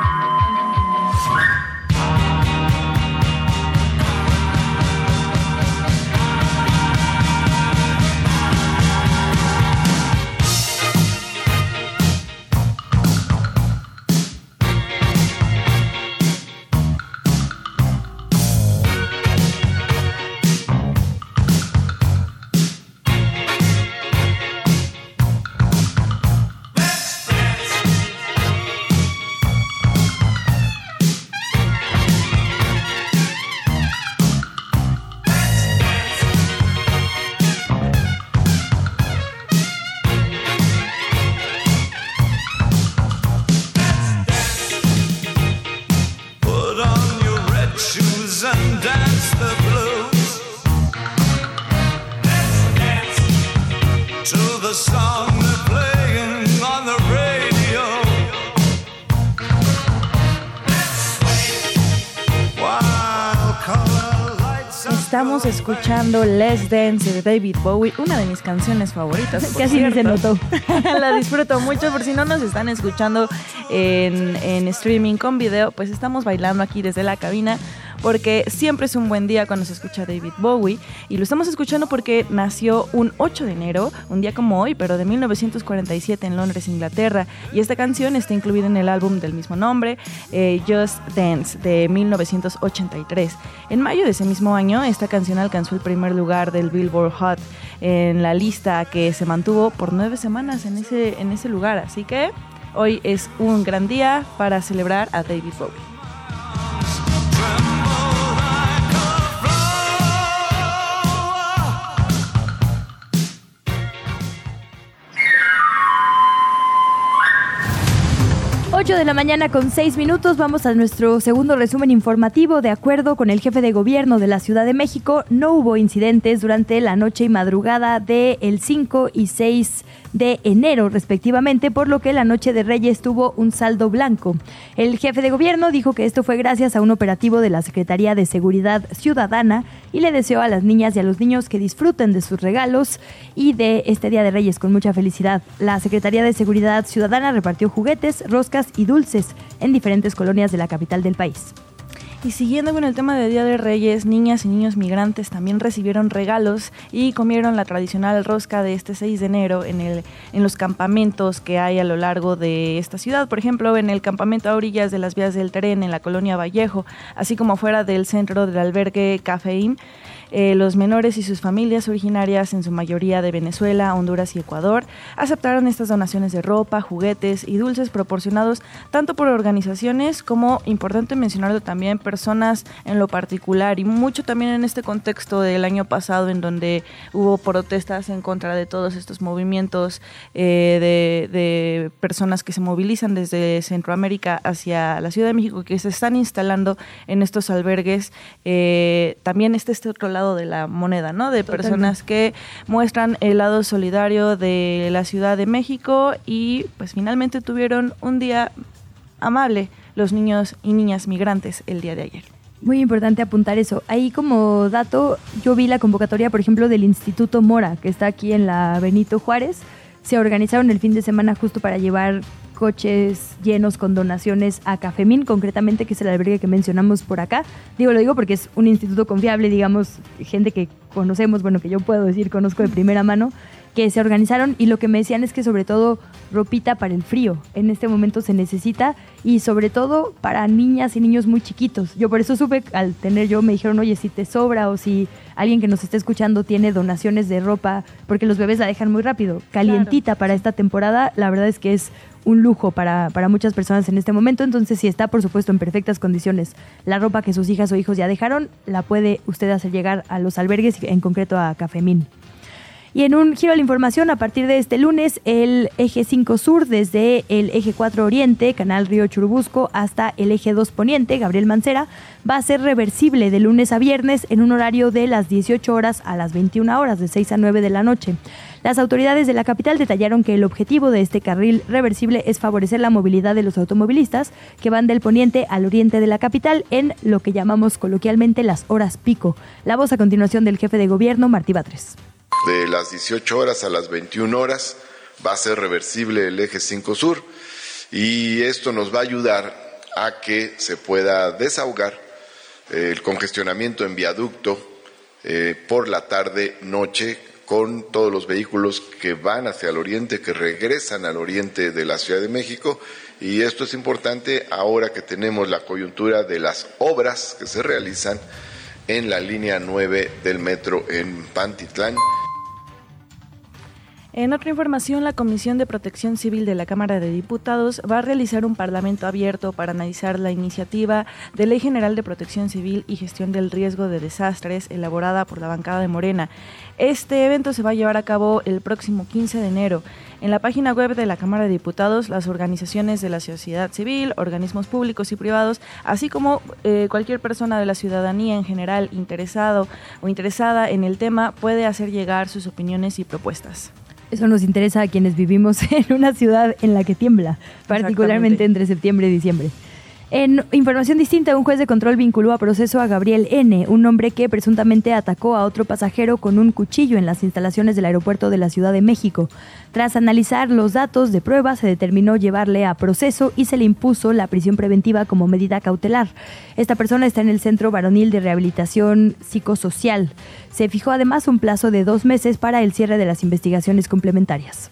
Estamos escuchando Let's Dance de David Bowie, una de mis canciones favoritas. por Casi ni se cierto. La disfruto mucho, por si no nos están escuchando en, en streaming con video, pues estamos bailando aquí desde la cabina porque siempre es un buen día cuando se escucha David Bowie y lo estamos escuchando porque nació un 8 de enero, un día como hoy, pero de 1947 en Londres, Inglaterra y esta canción está incluida en el álbum del mismo nombre, eh, Just Dance de 1983. En mayo de ese mismo año esta canción alcanzó el primer lugar del Billboard Hot en la lista que se mantuvo por nueve semanas en ese, en ese lugar, así que Hoy es un gran día para celebrar a David Bowie. 8 de la mañana con 6 minutos vamos a nuestro segundo resumen informativo. De acuerdo con el jefe de gobierno de la Ciudad de México, no hubo incidentes durante la noche y madrugada del el 5 y 6 de enero respectivamente, por lo que la noche de Reyes tuvo un saldo blanco. El jefe de gobierno dijo que esto fue gracias a un operativo de la Secretaría de Seguridad Ciudadana y le deseó a las niñas y a los niños que disfruten de sus regalos y de este Día de Reyes con mucha felicidad. La Secretaría de Seguridad Ciudadana repartió juguetes, roscas y dulces en diferentes colonias de la capital del país. Y siguiendo con el tema de Día de Reyes, niñas y niños migrantes también recibieron regalos y comieron la tradicional rosca de este 6 de enero en, el, en los campamentos que hay a lo largo de esta ciudad. Por ejemplo, en el campamento a orillas de las vías del tren en la colonia Vallejo, así como fuera del centro del albergue Cafeín. Eh, los menores y sus familias originarias, en su mayoría de Venezuela, Honduras y Ecuador, aceptaron estas donaciones de ropa, juguetes y dulces proporcionados tanto por organizaciones como, importante mencionarlo también, personas en lo particular y mucho también en este contexto del año pasado en donde hubo protestas en contra de todos estos movimientos eh, de, personas que se movilizan desde Centroamérica hacia la Ciudad de México que se están instalando en estos albergues. Eh, también está este otro lado de la moneda, ¿no? De personas que muestran el lado solidario de la Ciudad de México y pues finalmente tuvieron un día amable los niños y niñas migrantes el día de ayer. Muy importante apuntar eso. Ahí como dato, yo vi la convocatoria, por ejemplo, del Instituto Mora, que está aquí en la Benito Juárez. Se organizaron el fin de semana justo para llevar coches llenos con donaciones a Cafemín, concretamente, que es el albergue que mencionamos por acá. Digo, lo digo porque es un instituto confiable, digamos, gente que conocemos, bueno, que yo puedo decir, conozco de primera mano, que se organizaron y lo que me decían es que sobre todo ropita para el frío en este momento se necesita y sobre todo para niñas y niños muy chiquitos. Yo por eso supe, al tener yo, me dijeron, oye, si te sobra o si alguien que nos esté escuchando tiene donaciones de ropa, porque los bebés la dejan muy rápido, calientita para esta temporada, la verdad es que es un lujo para, para muchas personas en este momento. Entonces, si está, por supuesto, en perfectas condiciones la ropa que sus hijas o hijos ya dejaron, la puede usted hacer llegar a los albergues, en concreto a Cafemín. Y en un giro de la información, a partir de este lunes, el eje 5 sur, desde el eje 4 oriente, Canal Río Churubusco, hasta el eje 2 poniente, Gabriel Mancera, va a ser reversible de lunes a viernes en un horario de las 18 horas a las 21 horas, de 6 a 9 de la noche. Las autoridades de la capital detallaron que el objetivo de este carril reversible es favorecer la movilidad de los automovilistas que van del poniente al oriente de la capital en lo que llamamos coloquialmente las horas pico. La voz a continuación del jefe de gobierno, Martí Batres de las 18 horas a las 21 horas va a ser reversible el eje 5 sur y esto nos va a ayudar a que se pueda desahogar el congestionamiento en viaducto eh, por la tarde noche con todos los vehículos que van hacia el oriente, que regresan al oriente de la Ciudad de México. Y esto es importante ahora que tenemos la coyuntura de las obras que se realizan en la línea 9 del metro en Pantitlán. En otra información, la Comisión de Protección Civil de la Cámara de Diputados va a realizar un parlamento abierto para analizar la iniciativa de Ley General de Protección Civil y Gestión del Riesgo de Desastres elaborada por la bancada de Morena. Este evento se va a llevar a cabo el próximo 15 de enero. En la página web de la Cámara de Diputados, las organizaciones de la sociedad civil, organismos públicos y privados, así como eh, cualquier persona de la ciudadanía en general interesado o interesada en el tema, puede hacer llegar sus opiniones y propuestas. Eso nos interesa a quienes vivimos en una ciudad en la que tiembla, particularmente entre septiembre y diciembre. En información distinta, un juez de control vinculó a proceso a Gabriel N., un hombre que presuntamente atacó a otro pasajero con un cuchillo en las instalaciones del aeropuerto de la Ciudad de México. Tras analizar los datos de prueba, se determinó llevarle a proceso y se le impuso la prisión preventiva como medida cautelar. Esta persona está en el Centro Varonil de Rehabilitación Psicosocial. Se fijó además un plazo de dos meses para el cierre de las investigaciones complementarias.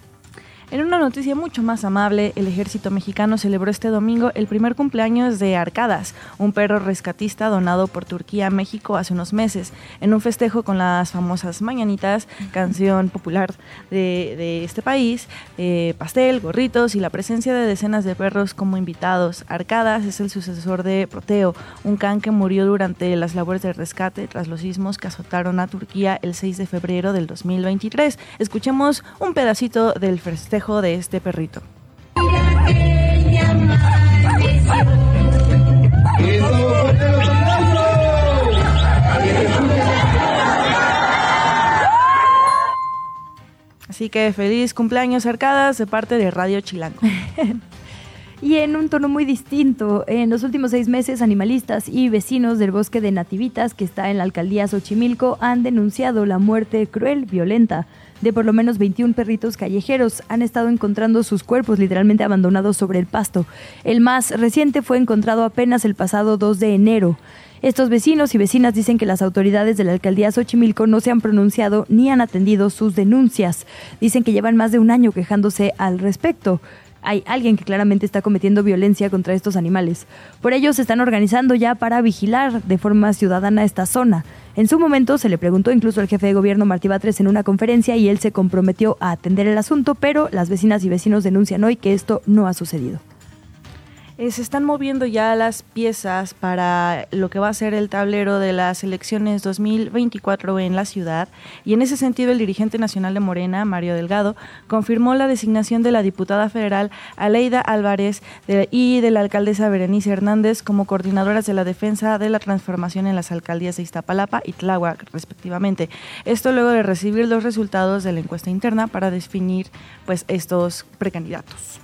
En una noticia mucho más amable, el ejército mexicano celebró este domingo el primer cumpleaños de Arcadas, un perro rescatista donado por Turquía a México hace unos meses, en un festejo con las famosas Mañanitas, canción popular de, de este país, eh, pastel, gorritos y la presencia de decenas de perros como invitados. Arcadas es el sucesor de Proteo, un can que murió durante las labores de rescate tras los sismos que azotaron a Turquía el 6 de febrero del 2023. Escuchemos un pedacito del festejo de este perrito. Así que feliz cumpleaños arcadas de parte de Radio Chilango. Y en un tono muy distinto, en los últimos seis meses, animalistas y vecinos del bosque de Nativitas, que está en la alcaldía Xochimilco, han denunciado la muerte cruel, violenta, de por lo menos 21 perritos callejeros. Han estado encontrando sus cuerpos literalmente abandonados sobre el pasto. El más reciente fue encontrado apenas el pasado 2 de enero. Estos vecinos y vecinas dicen que las autoridades de la alcaldía Xochimilco no se han pronunciado ni han atendido sus denuncias. Dicen que llevan más de un año quejándose al respecto hay alguien que claramente está cometiendo violencia contra estos animales. Por ello se están organizando ya para vigilar de forma ciudadana esta zona. En su momento se le preguntó incluso al jefe de gobierno Martí Batres en una conferencia y él se comprometió a atender el asunto, pero las vecinas y vecinos denuncian hoy que esto no ha sucedido. Eh, se están moviendo ya las piezas para lo que va a ser el tablero de las elecciones 2024 en la ciudad y en ese sentido el dirigente nacional de Morena, Mario Delgado, confirmó la designación de la diputada federal Aleida Álvarez y de la alcaldesa Berenice Hernández como coordinadoras de la defensa de la transformación en las alcaldías de Iztapalapa y Tláhuac, respectivamente. Esto luego de recibir los resultados de la encuesta interna para definir pues estos precandidatos.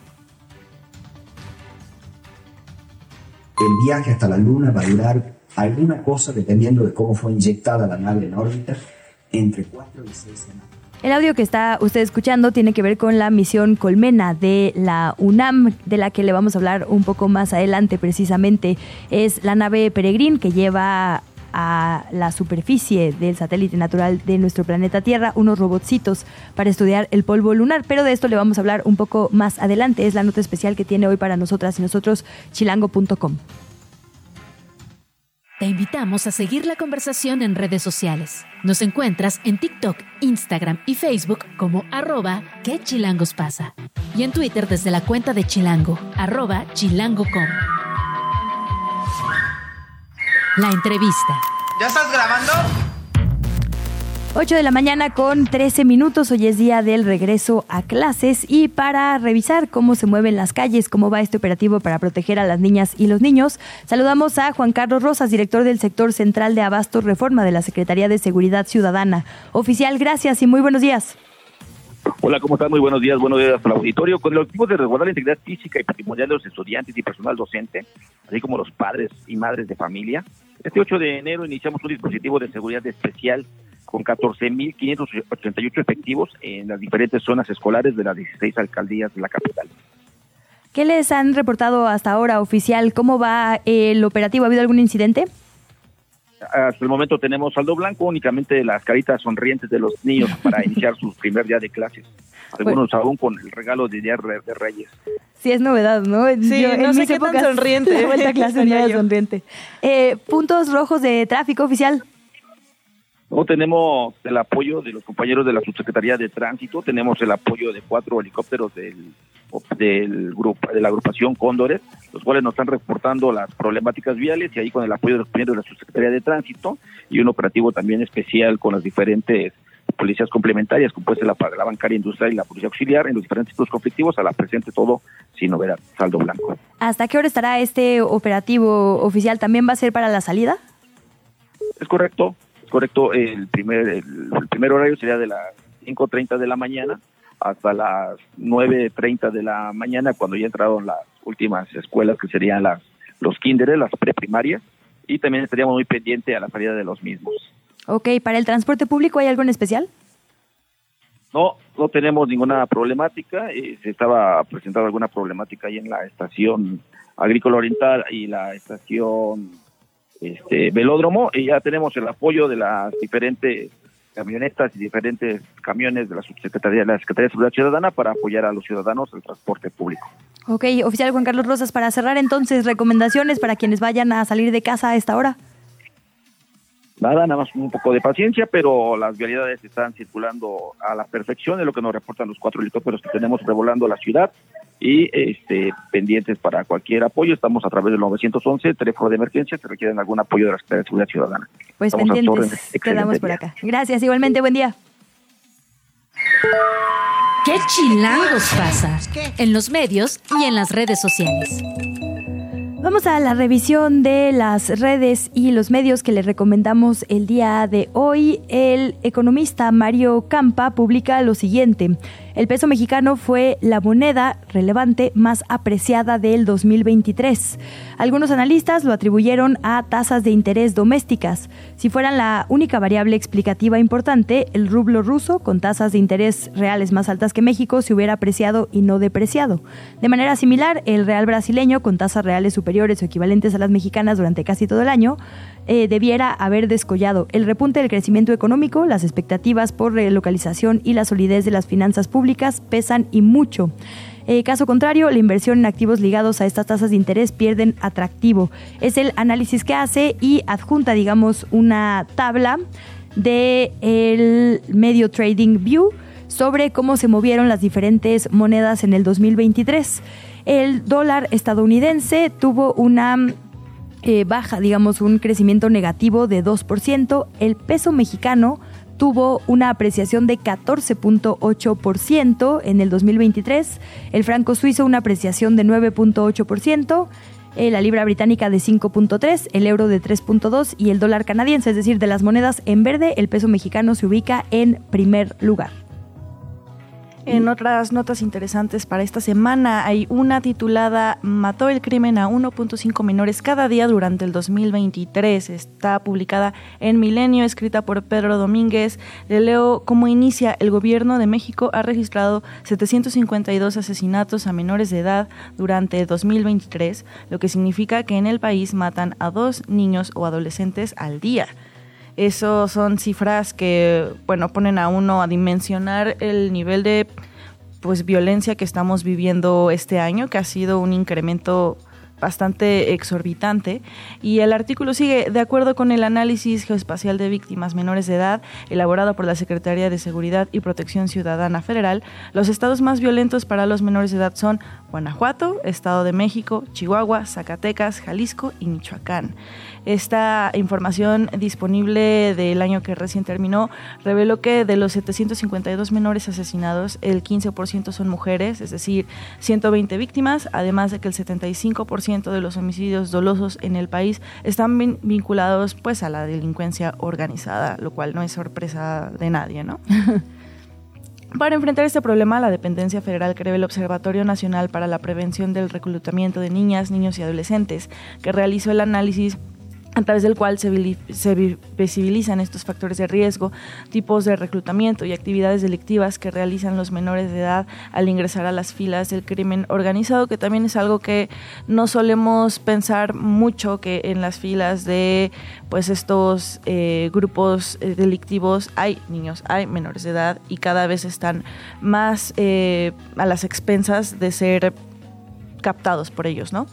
El viaje hasta la Luna va a durar alguna cosa, dependiendo de cómo fue inyectada la nave en órbita, entre 4 y 6 semanas. El audio que está usted escuchando tiene que ver con la misión Colmena de la UNAM, de la que le vamos a hablar un poco más adelante precisamente. Es la nave Peregrín que lleva a la superficie del satélite natural de nuestro planeta Tierra unos robotcitos para estudiar el polvo lunar, pero de esto le vamos a hablar un poco más adelante. Es la nota especial que tiene hoy para nosotras y nosotros chilango.com. Te invitamos a seguir la conversación en redes sociales. Nos encuentras en TikTok, Instagram y Facebook como arroba que chilangos pasa. Y en Twitter desde la cuenta de chilango, arroba chilango.com. La entrevista. ¿Ya estás grabando? 8 de la mañana con 13 minutos. Hoy es día del regreso a clases y para revisar cómo se mueven las calles, cómo va este operativo para proteger a las niñas y los niños, saludamos a Juan Carlos Rosas, director del sector central de Abastos Reforma de la Secretaría de Seguridad Ciudadana. Oficial, gracias y muy buenos días. Hola, ¿cómo están? Muy buenos días, buenos días al auditorio. Con el objetivo de resguardar la integridad física y patrimonial de los estudiantes y personal docente, así como los padres y madres de familia, este 8 de enero iniciamos un dispositivo de seguridad especial con 14.588 efectivos en las diferentes zonas escolares de las 16 alcaldías de la capital. ¿Qué les han reportado hasta ahora, oficial? ¿Cómo va el operativo? ¿Ha habido algún incidente? Hasta el momento tenemos saldo blanco, únicamente las caritas sonrientes de los niños para iniciar su primer día de clases. Algunos aún con el regalo de Día de Reyes. Sí, es novedad, ¿no? Sí, Yo, no en sé mis qué tan sonriente. La vuelta a clase no sonriente. Eh, puntos rojos de tráfico, oficial. Luego tenemos el apoyo de los compañeros de la Subsecretaría de Tránsito, tenemos el apoyo de cuatro helicópteros del, del grupo, de la agrupación Cóndores, los cuales nos están reportando las problemáticas viales y ahí con el apoyo de los compañeros de la Subsecretaría de Tránsito y un operativo también especial con las diferentes policías complementarias, ser la, la bancaria industrial y la policía auxiliar, en los diferentes tipos conflictivos, a la presente todo sin novedad, saldo blanco. ¿Hasta qué hora estará este operativo oficial? ¿También va a ser para la salida? Es correcto, es correcto. El primer, el, el primer horario sería de las 5.30 de la mañana hasta las 9.30 de la mañana, cuando ya entraron las últimas escuelas, que serían las los kinderes, las preprimarias, y también estaríamos muy pendientes a la salida de los mismos. Ok, ¿para el transporte público hay algo en especial? No, no tenemos ninguna problemática. eh, se estaba presentando alguna problemática ahí en la estación agrícola oriental y la estación este, velódromo. Y ya tenemos el apoyo de las diferentes camionetas y diferentes camiones de la subsecretaría de la Secretaría de Seguridad Ciudadana para apoyar a los ciudadanos el transporte público. Ok, oficial Juan Carlos Rosas, para cerrar entonces, recomendaciones para quienes vayan a salir de casa a esta hora. Nada, nada más un poco de paciencia, pero las vialidades están circulando a la perfección de lo que nos reportan los cuatro helicópteros que tenemos revolando la ciudad y este, pendientes para cualquier apoyo. Estamos a través del 911, teléfono de emergencia, si requieren algún apoyo de la Secretaría de Seguridad Ciudadana. Pues Estamos pendientes, quedamos por día. acá. Gracias, igualmente, buen día. ¿Qué chilangos pasa? En los medios y en las redes sociales. Vamos a la revisión de las redes y los medios que les recomendamos el día de hoy. El economista Mario Campa publica lo siguiente. El peso mexicano fue la moneda relevante más apreciada del 2023. Algunos analistas lo atribuyeron a tasas de interés domésticas. Si fueran la única variable explicativa importante, el rublo ruso, con tasas de interés reales más altas que México, se hubiera apreciado y no depreciado. De manera similar, el real brasileño, con tasas reales superiores o equivalentes a las mexicanas durante casi todo el año, eh, debiera haber descollado. El repunte del crecimiento económico, las expectativas por relocalización y la solidez de las finanzas públicas pesan y mucho. Eh, caso contrario, la inversión en activos ligados a estas tasas de interés pierden atractivo. Es el análisis que hace y adjunta, digamos, una tabla de medio Trading View sobre cómo se movieron las diferentes monedas en el 2023. El dólar estadounidense tuvo una eh, baja, digamos, un crecimiento negativo de 2%. El peso mexicano tuvo una apreciación de 14.8% en el 2023. El franco suizo una apreciación de 9.8%. eh, La libra británica de 5.3, el euro de 3.2 y el dólar canadiense, es decir, de las monedas en verde, el peso mexicano se ubica en primer lugar. En otras notas interesantes para esta semana hay una titulada Mató el crimen a 1.5 menores cada día durante el 2023. Está publicada en Milenio, escrita por Pedro Domínguez. Le leo cómo inicia. El gobierno de México ha registrado 752 asesinatos a menores de edad durante 2023, lo que significa que en el país matan a dos niños o adolescentes al día. Eso son cifras que, bueno, ponen a uno a dimensionar el nivel de pues violencia que estamos viviendo este año, que ha sido un incremento bastante exorbitante. Y el artículo sigue, de acuerdo con el análisis geoespacial de víctimas menores de edad, elaborado por la Secretaría de Seguridad y Protección Ciudadana Federal, los estados más violentos para los menores de edad son Guanajuato, Estado de México, Chihuahua, Zacatecas, Jalisco y Michoacán. Esta información disponible del año que recién terminó reveló que de los 752 menores asesinados, el 15% son mujeres, es decir, 120 víctimas, además de que el 75% de los homicidios dolosos en el país están vin- vinculados pues a la delincuencia organizada, lo cual no es sorpresa de nadie, ¿no? Para enfrentar este problema, la dependencia federal creó el Observatorio Nacional para la Prevención del Reclutamiento de Niñas, Niños y Adolescentes, que realizó el análisis a través del cual se, se vi- visibilizan estos factores de riesgo, tipos de reclutamiento y actividades delictivas que realizan los menores de edad al ingresar a las filas del crimen organizado, que también es algo que no solemos pensar mucho que en las filas de pues estos eh, grupos eh, delictivos hay niños, hay menores de edad y cada vez están más eh, a las expensas de ser captados por ellos, ¿no?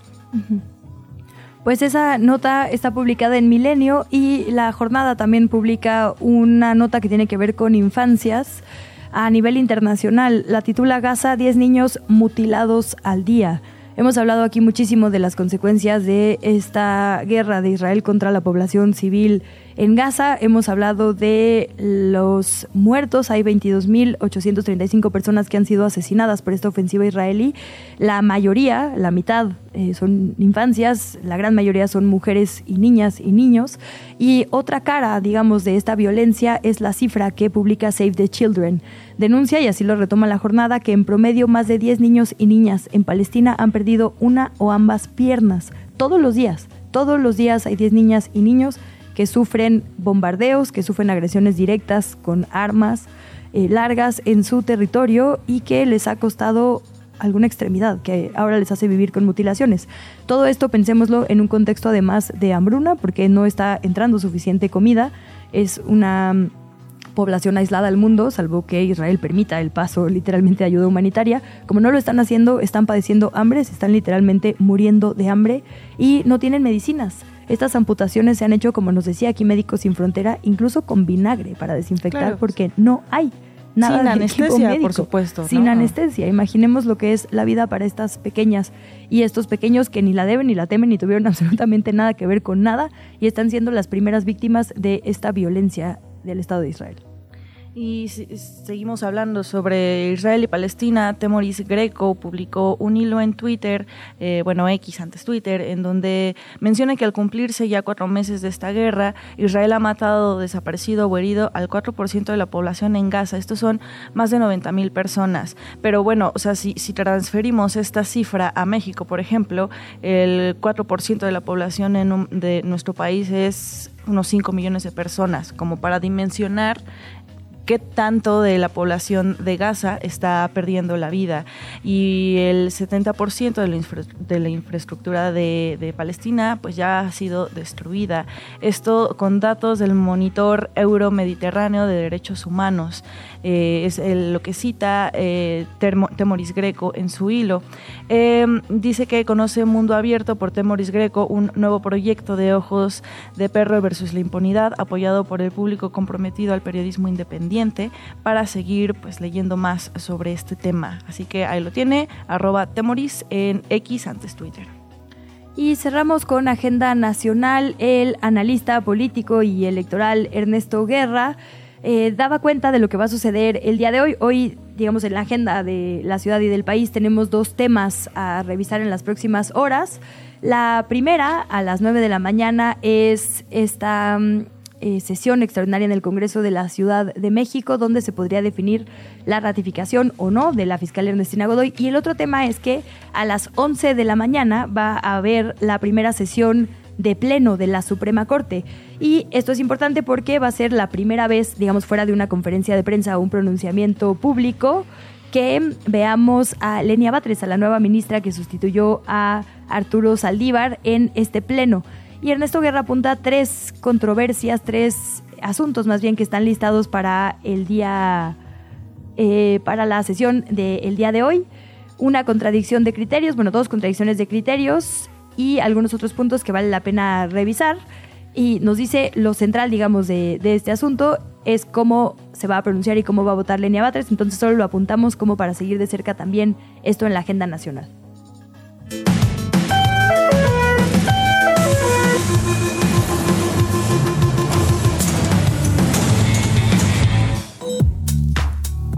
Pues esa nota está publicada en Milenio y la jornada también publica una nota que tiene que ver con infancias a nivel internacional. La titula Gaza, 10 niños mutilados al día. Hemos hablado aquí muchísimo de las consecuencias de esta guerra de Israel contra la población civil en Gaza. Hemos hablado de los muertos. Hay 22.835 personas que han sido asesinadas por esta ofensiva israelí. La mayoría, la mitad, eh, son infancias. La gran mayoría son mujeres y niñas y niños. Y otra cara, digamos, de esta violencia es la cifra que publica Save the Children. Denuncia, y así lo retoma la jornada, que en promedio más de 10 niños y niñas en Palestina han perdido una o ambas piernas. Todos los días, todos los días hay 10 niñas y niños que sufren bombardeos, que sufren agresiones directas con armas eh, largas en su territorio y que les ha costado alguna extremidad que ahora les hace vivir con mutilaciones. Todo esto pensémoslo en un contexto además de hambruna porque no está entrando suficiente comida, es una población aislada al mundo, salvo que Israel permita el paso literalmente de ayuda humanitaria. Como no lo están haciendo, están padeciendo hambre, se están literalmente muriendo de hambre y no tienen medicinas. Estas amputaciones se han hecho, como nos decía aquí Médicos Sin Frontera, incluso con vinagre para desinfectar Claro. porque no hay nada Sin de anestesia, médico. por supuesto, Sin ¿no? anestesia. Imaginemos lo que es la vida para estas pequeñas y estos pequeños que ni la deben ni la temen ni tuvieron absolutamente nada que ver con nada y están siendo las primeras víctimas de esta violencia del Estado de Israel. Y seguimos hablando sobre Israel y Palestina. Temoris Greco publicó un hilo en Twitter, eh, bueno, X antes Twitter, en donde menciona que al cumplirse ya cuatro meses de esta guerra, Israel ha matado, desaparecido o herido al 4% de la población en Gaza. Estos son más de 90 mil personas. Pero bueno, o sea, si, si transferimos esta cifra a México, por ejemplo, el 4% de la población en un- de nuestro país es unos 5 millones de personas, como para dimensionar qué tanto de la población de Gaza está perdiendo la vida. Y el 70% de la, infraestructura de, Palestina pues ya ha sido destruida. Esto con datos del monitor euro-mediterráneo de derechos humanos. Eh, es lo que cita eh, Temoris Greco en su hilo. Eh, dice que conoce Mundo Abierto por Temoris Greco, un nuevo proyecto de ojos de perro versus la impunidad, apoyado por el público comprometido al periodismo independiente, para seguir pues leyendo más sobre este tema. Así que ahí lo tiene, arroba Temoris en X antes Twitter. Y cerramos con agenda nacional. El analista político y electoral Ernesto Guerra eh, daba cuenta de lo que va a suceder el día de hoy. Hoy, digamos, en la agenda de la ciudad y del país tenemos dos temas a revisar en las próximas horas. La primera, a las 9 de la mañana, es esta mm, eh, sesión extraordinaria en el Congreso de la Ciudad de México, donde se podría definir la ratificación o no de la fiscal Ernestina Godoy. Y el otro tema es que a las 11 de la mañana va a haber la primera sesión de pleno de la Suprema Corte. Y esto es importante porque va a ser la primera vez, digamos, fuera de una conferencia de prensa o un pronunciamiento público, que veamos a Lenia Batres, a la nueva ministra que sustituyó a Arturo Saldívar en este pleno. Y Ernesto Guerra apunta tres controversias, tres asuntos más bien que están listados para el día, eh, para la sesión del día de hoy. Una contradicción de criterios, bueno, dos contradicciones de criterios y algunos otros puntos que vale la pena revisar. Y nos dice lo central, digamos, de, de este asunto es cómo se va a pronunciar y cómo va a votar Lenia Batres. Entonces solo lo apuntamos como para seguir de cerca también esto en la agenda nacional.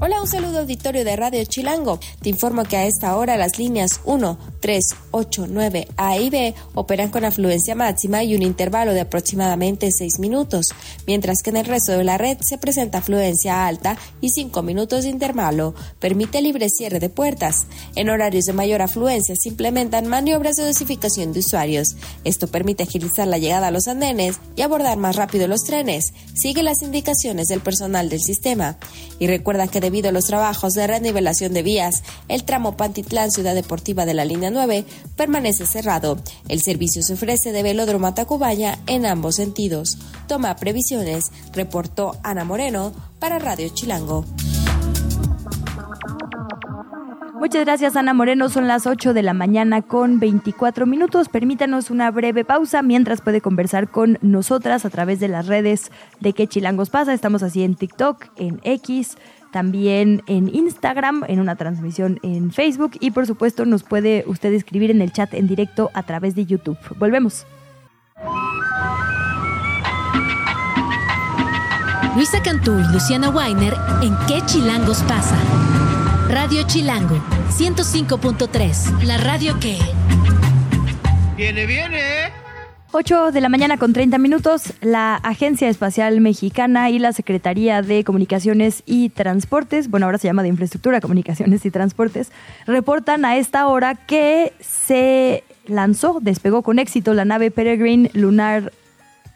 Hola, un saludo auditorio de Radio Chilango. Te informo que a esta hora las líneas 1, 3, 8, 9, A y B operan con afluencia máxima y un intervalo de aproximadamente 6 minutos, mientras que en el resto de la red se presenta afluencia alta y 5 minutos de intervalo. Permite libre cierre de puertas. En horarios de mayor afluencia se implementan maniobras de dosificación de usuarios. Esto permite agilizar la llegada a los andenes y abordar más rápido los trenes. Sigue las indicaciones del personal del sistema. Y recuerda que debido a los trabajos de renivelación de vías, el tramo Pantitlán Ciudad Deportiva de la línea 9 permanece cerrado. El servicio se ofrece de Velódromo a Tacubaya en ambos sentidos. Toma previsiones, reportó Ana Moreno para Radio Chilango. Muchas gracias Ana Moreno, son las 8 de la mañana con 24 minutos. Permítanos una breve pausa mientras puede conversar con nosotras a través de las redes de Que Chilangos pasa. Estamos así en TikTok, en X, también en Instagram, en una transmisión en Facebook y por supuesto nos puede usted escribir en el chat en directo a través de YouTube. Volvemos. Luisa Cantú y Luciana Weiner en ¿Qué chilangos pasa? Radio Chilango 105.3, la radio que... Viene, viene. 8 de la mañana con 30 minutos, la Agencia Espacial Mexicana y la Secretaría de Comunicaciones y Transportes, bueno, ahora se llama de Infraestructura, Comunicaciones y Transportes, reportan a esta hora que se lanzó, despegó con éxito la nave Peregrine Lunar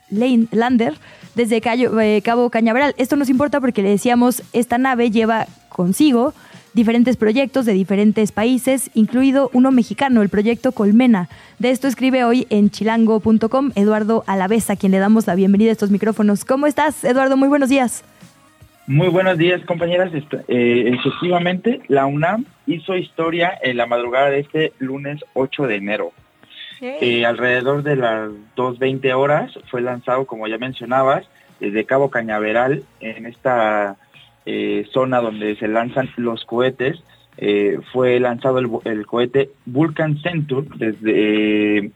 Lander desde eh, Cabo Cañaveral. Esto nos importa porque le decíamos, esta nave lleva consigo diferentes proyectos de diferentes países, incluido uno mexicano, el proyecto Colmena. De esto escribe hoy en chilango.com Eduardo Alavesa, a quien le damos la bienvenida a estos micrófonos. ¿Cómo estás, Eduardo? Muy buenos días. Muy buenos días, compañeras. Eh, efectivamente, la UNAM hizo historia en la madrugada de este lunes 8 de enero. Eh, alrededor de las 2.20 horas fue lanzado, como ya mencionabas, desde Cabo Cañaveral, en esta eh, zona donde se lanzan los cohetes. eh, fue lanzado el, cohete Vulcan Centaur. Desde,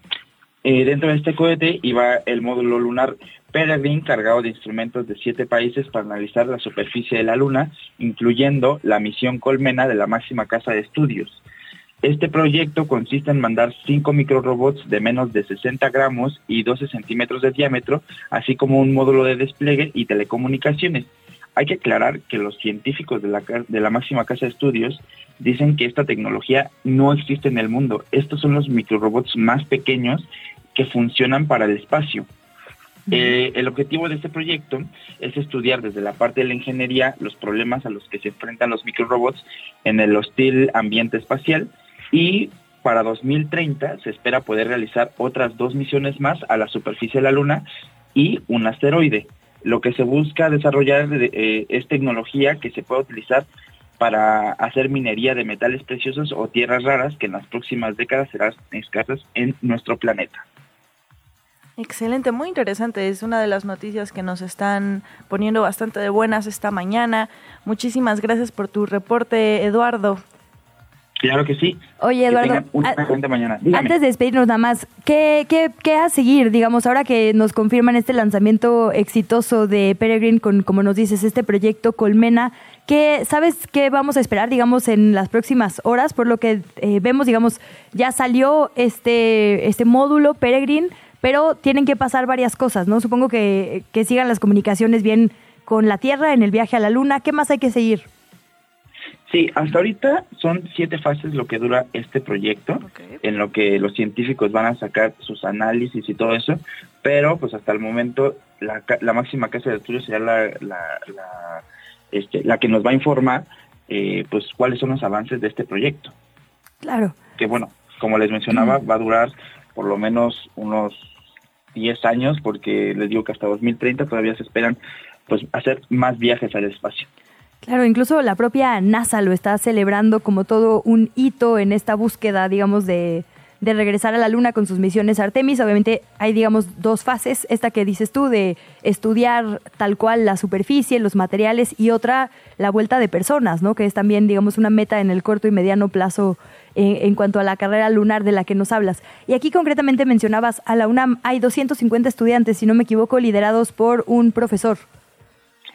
eh, dentro de este cohete iba el módulo lunar Peregrine cargado de instrumentos de siete países para analizar la superficie de la Luna, incluyendo la misión Colmena de la máxima casa de estudios. Este proyecto consiste en mandar cinco microrobots de menos de 60 gramos y 12 centímetros de diámetro, así como un módulo de despliegue y telecomunicaciones. Hay que aclarar que los científicos de la, de la máxima casa de estudios dicen que esta tecnología no existe en el mundo. Estos son los microrobots más pequeños que funcionan para el espacio. Eh, el objetivo de este proyecto es estudiar desde la parte de la ingeniería los problemas a los que se enfrentan los microrobots en el hostil ambiente espacial y para 2030 se espera poder realizar otras dos misiones más a la superficie de la Luna y un asteroide. Lo que se busca desarrollar eh, es tecnología que se pueda utilizar para hacer minería de metales preciosos o tierras raras que en las próximas décadas serán escasas en nuestro planeta. Excelente, muy interesante. Es una de las noticias que nos están poniendo bastante de buenas esta mañana. Muchísimas gracias por tu reporte, Eduardo. Claro que sí. Oye, Eduardo, a- mañana. Antes de despedirnos nada más, ¿qué, qué, qué a seguir? Digamos, ahora que nos confirman este lanzamiento exitoso de Peregrine con, como nos dices, este proyecto Colmena, ¿qué, ¿sabes qué vamos a esperar, digamos, en las próximas horas? Por lo que eh, vemos, digamos, ya salió este, este módulo Peregrine, pero tienen que pasar varias cosas, ¿no? Supongo que, que sigan las comunicaciones bien con la Tierra en el viaje a la Luna. ¿Qué más hay que seguir? Sí, hasta ahorita son siete fases lo que dura este proyecto, en lo que los científicos van a sacar sus análisis y todo eso, pero pues hasta el momento la, máxima casa de estudios será la, la, la, este, la que nos va a informar eh, pues cuáles son los avances de este proyecto. Claro. Que bueno, como les mencionaba, va a durar por lo menos unos 10 años, porque les digo que hasta 2030 todavía se esperan pues hacer más viajes al espacio. Claro, incluso la propia NASA lo está celebrando como todo un hito en esta búsqueda, digamos, de, de regresar a la Luna con sus misiones Artemis. Obviamente hay, digamos, dos fases. Esta que dices tú de estudiar tal cual la superficie, los materiales y otra, la vuelta de personas, ¿no? Que es también, digamos, una meta en el corto y mediano plazo en, en cuanto a la carrera lunar de la que nos hablas. Y aquí concretamente mencionabas, a la UNAM hay 250 estudiantes, si no me equivoco, liderados por un profesor.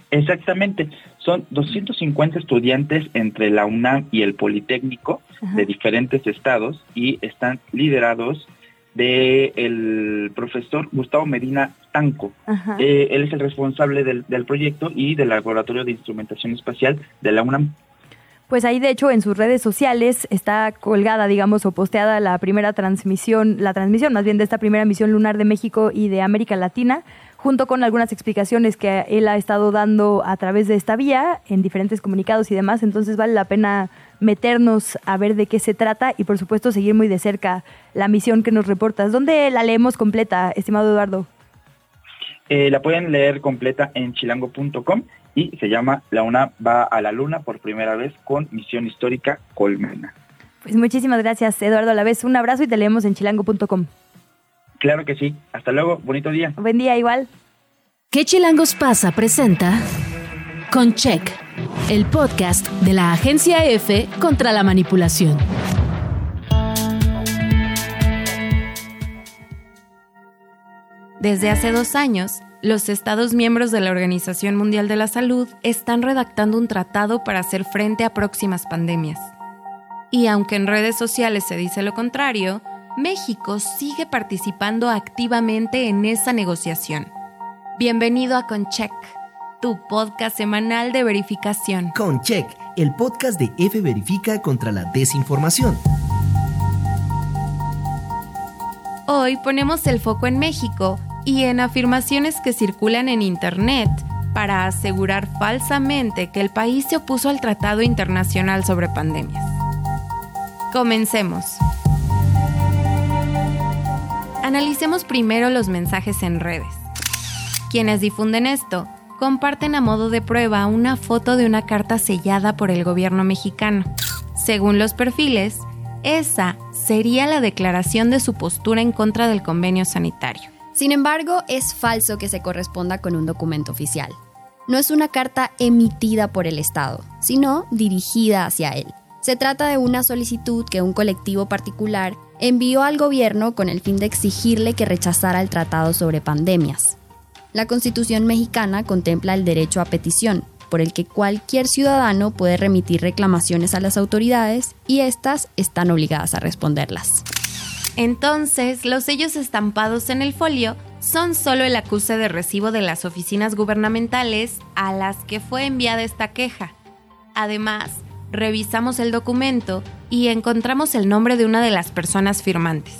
Exactamente, son 250 estudiantes entre la UNAM y el Politécnico de diferentes estados y están liderados de el profesor Gustavo Medina Tanco. Eh, él es el responsable del, del proyecto y del Laboratorio de Instrumentación Espacial de la UNAM. Pues ahí de hecho en sus redes sociales está colgada, digamos, o posteada la primera transmisión, la transmisión más bien de esta primera misión lunar de México y de América Latina, junto con algunas explicaciones que él ha estado dando a través de esta vía en diferentes comunicados y demás. Entonces vale la pena meternos a ver de qué se trata y por supuesto seguir muy de cerca la misión que nos reportas. ¿Dónde la leemos completa, estimado Eduardo? Eh, la pueden leer completa en chilango.com y se llama La UNAM va a la luna por primera vez con misión histórica Colmena. Pues muchísimas gracias, Eduardo. A la vez un abrazo y te leemos en chilango.com. Claro que sí. Hasta luego. Bonito día. Buen día igual. ¿Qué chilangos pasa? presenta Con Check, el podcast de la agencia F contra la manipulación. Desde hace dos años, los Estados miembros de la Organización Mundial de la Salud están redactando un tratado para hacer frente a próximas pandemias. Y aunque en redes sociales se dice lo contrario, México sigue participando activamente en esa negociación. Bienvenido a Concheck, tu podcast semanal de verificación. Concheck, el podcast de F Verifica contra la desinformación. Hoy ponemos el foco en México y en afirmaciones que circulan en Internet para asegurar falsamente que el país se opuso al Tratado Internacional sobre Pandemias. Comencemos. Analicemos primero los mensajes en redes. Quienes difunden esto comparten a modo de prueba una foto de una carta sellada por el gobierno mexicano. Según los perfiles, esa sería la declaración de su postura en contra del convenio sanitario. Sin embargo, es falso que se corresponda con un documento oficial. No es una carta emitida por el Estado, sino dirigida hacia él. Se trata de una solicitud que un colectivo particular envió al gobierno con el fin de exigirle que rechazara el tratado sobre pandemias. La Constitución mexicana contempla el derecho a petición, por el que cualquier ciudadano puede remitir reclamaciones a las autoridades y éstas están obligadas a responderlas. Entonces, los sellos estampados en el folio son solo el acuse de recibo de las oficinas gubernamentales a las que fue enviada esta queja. Además, revisamos el documento y encontramos el nombre de una de las personas firmantes.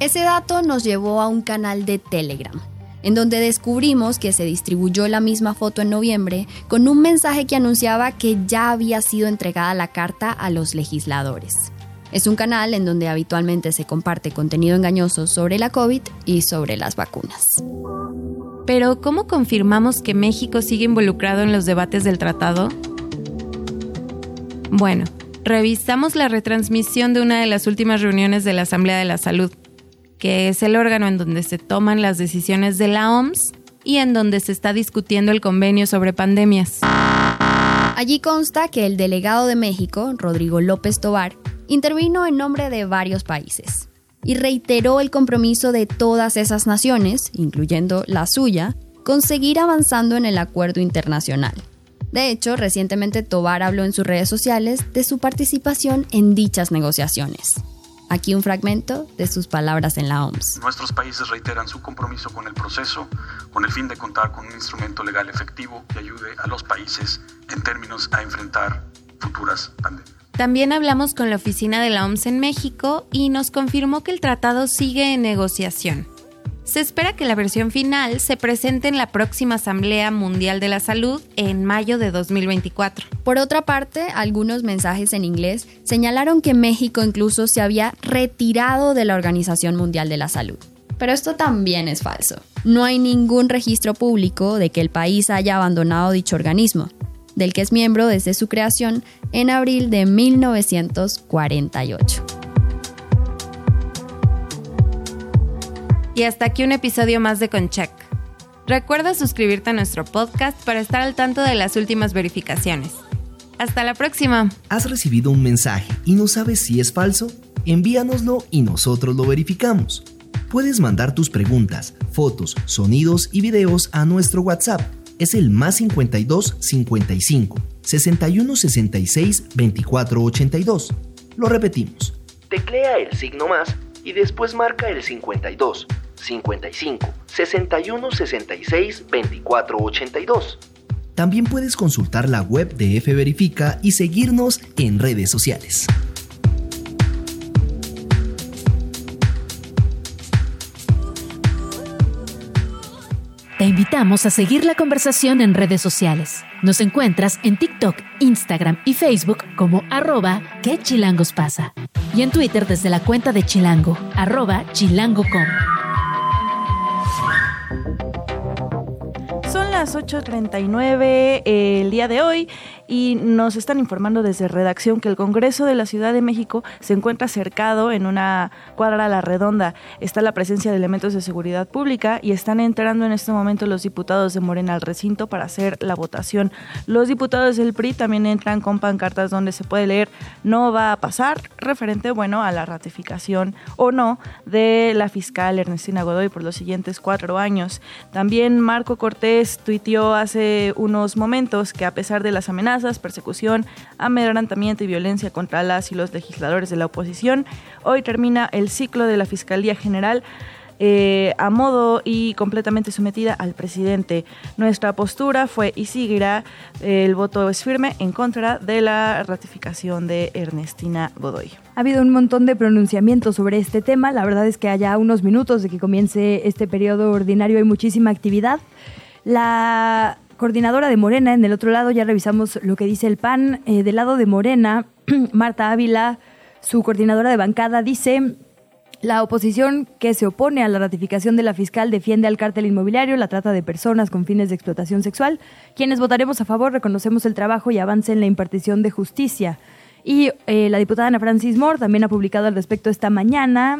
Ese dato nos llevó a un canal de Telegram, en donde descubrimos que se distribuyó la misma foto en noviembre con un mensaje que anunciaba que ya había sido entregada la carta a los legisladores. Es un canal en donde habitualmente se comparte contenido engañoso sobre la COVID y sobre las vacunas. Pero, ¿cómo confirmamos que México sigue involucrado en los debates del tratado? Bueno, revisamos la retransmisión de una de las últimas reuniones de la Asamblea de la Salud, que es el órgano en donde se toman las decisiones de la OMS y en donde se está discutiendo el convenio sobre pandemias. Allí consta que el delegado de México, Rodrigo López Tobar, intervino en nombre de varios países y reiteró el compromiso de todas esas naciones, incluyendo la suya, con seguir avanzando en el acuerdo internacional. De hecho, recientemente Tobar habló en sus redes sociales de su participación en dichas negociaciones. Aquí un fragmento de sus palabras en la OMS. Nuestros países reiteran su compromiso con el proceso con el fin de contar con un instrumento legal efectivo que ayude a los países en términos a enfrentar futuras pandemias. También hablamos con la oficina de la OMS en México y nos confirmó que el tratado sigue en negociación. Se espera que la versión final se presente en la próxima Asamblea Mundial de la Salud en mayo de 2024. Por otra parte, algunos mensajes en inglés señalaron que México incluso se había retirado de la Organización Mundial de la Salud. Pero esto también es falso. No hay ningún registro público de que el país haya abandonado dicho organismo, del que es miembro desde su creación en abril de 1948. Y hasta aquí un episodio más de Concheck. Recuerda suscribirte a nuestro podcast para estar al tanto de las últimas verificaciones. Hasta la próxima. ¿Has recibido un mensaje y no sabes si es falso? Envíanoslo y nosotros lo verificamos. Puedes mandar tus preguntas, fotos, sonidos y videos a nuestro WhatsApp. Es el más 52 55 61 66 24 82. Lo repetimos. Teclea el signo más y después marca el 52 55 61 66 24 82. También puedes consultar la web de F Verifica y seguirnos en redes sociales. Te invitamos a seguir la conversación en redes sociales. Nos encuentras en TikTok, Instagram y Facebook como arroba que chilangos pasa. Y en Twitter desde la cuenta de Chilango, arroba chilango.com. Son las 8.39 el día de hoy y nos están informando desde redacción que el Congreso de la Ciudad de México se encuentra cercado en una cuadra a la redonda. Está la presencia de elementos de seguridad pública y están entrando en este momento los diputados de Morena al recinto para hacer la votación. Los diputados del PRI también entran con pancartas donde se puede leer no va a pasar, referente, bueno, a la ratificación o no de la fiscal Ernestina Godoy por los siguientes cuatro años. También Marco Cortés tuiteó hace unos momentos que a pesar de las amenazas, persecución, amedrentamiento y violencia contra las y los legisladores de la oposición. Hoy termina el ciclo de la Fiscalía General. Eh, a modo y completamente sometida al presidente. Nuestra postura fue y seguirá, el voto es firme en contra de la ratificación de Ernestina Godoy. Ha habido un montón de pronunciamientos sobre este tema. La verdad es que allá unos minutos de que comience este periodo ordinario hay muchísima actividad. La coordinadora de Morena, en el otro lado ya revisamos lo que dice el PAN. Eh, del lado de Morena, Marta Ávila, su coordinadora de bancada, dice La oposición que se opone a la ratificación de la fiscal defiende al cártel inmobiliario, la trata de personas con fines de explotación sexual. Quienes votaremos a favor reconocemos el trabajo y avance en la impartición de justicia. Y eh, la diputada Ana Francis Moore también ha publicado al respecto esta mañana.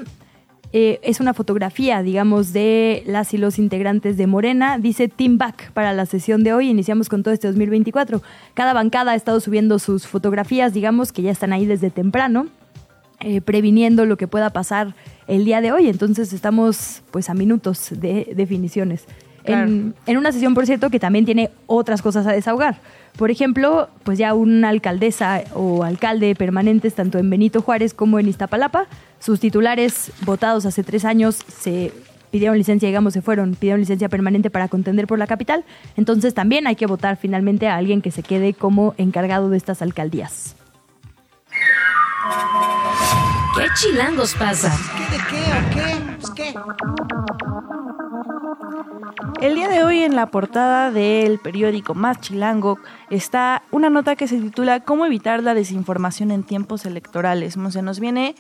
Eh, es una fotografía, digamos, de las y los integrantes de Morena. Dice Team Back para la sesión de hoy. Iniciamos con todo este 2024. Cada bancada ha estado subiendo sus fotografías, digamos, que ya están ahí desde temprano. Eh, previniendo lo que pueda pasar el día de hoy. Entonces estamos pues a minutos de definiciones. En, en, una sesión, por cierto, que también tiene otras cosas a desahogar. Por ejemplo, pues ya una alcaldesa o alcalde permanentes tanto en Benito Juárez como en Iztapalapa. Sus titulares votados hace tres años se pidieron licencia, digamos, se fueron, pidieron licencia permanente para contender por la capital. Entonces también hay que votar finalmente a alguien que se quede como encargado de estas alcaldías. ¿Qué chilangos pasa? ¿Qué de qué o qué? Pues qué. El día de hoy en la portada del periódico Más Chilango está una nota que se titula ¿Cómo evitar la desinformación en tiempos electorales? Se nos viene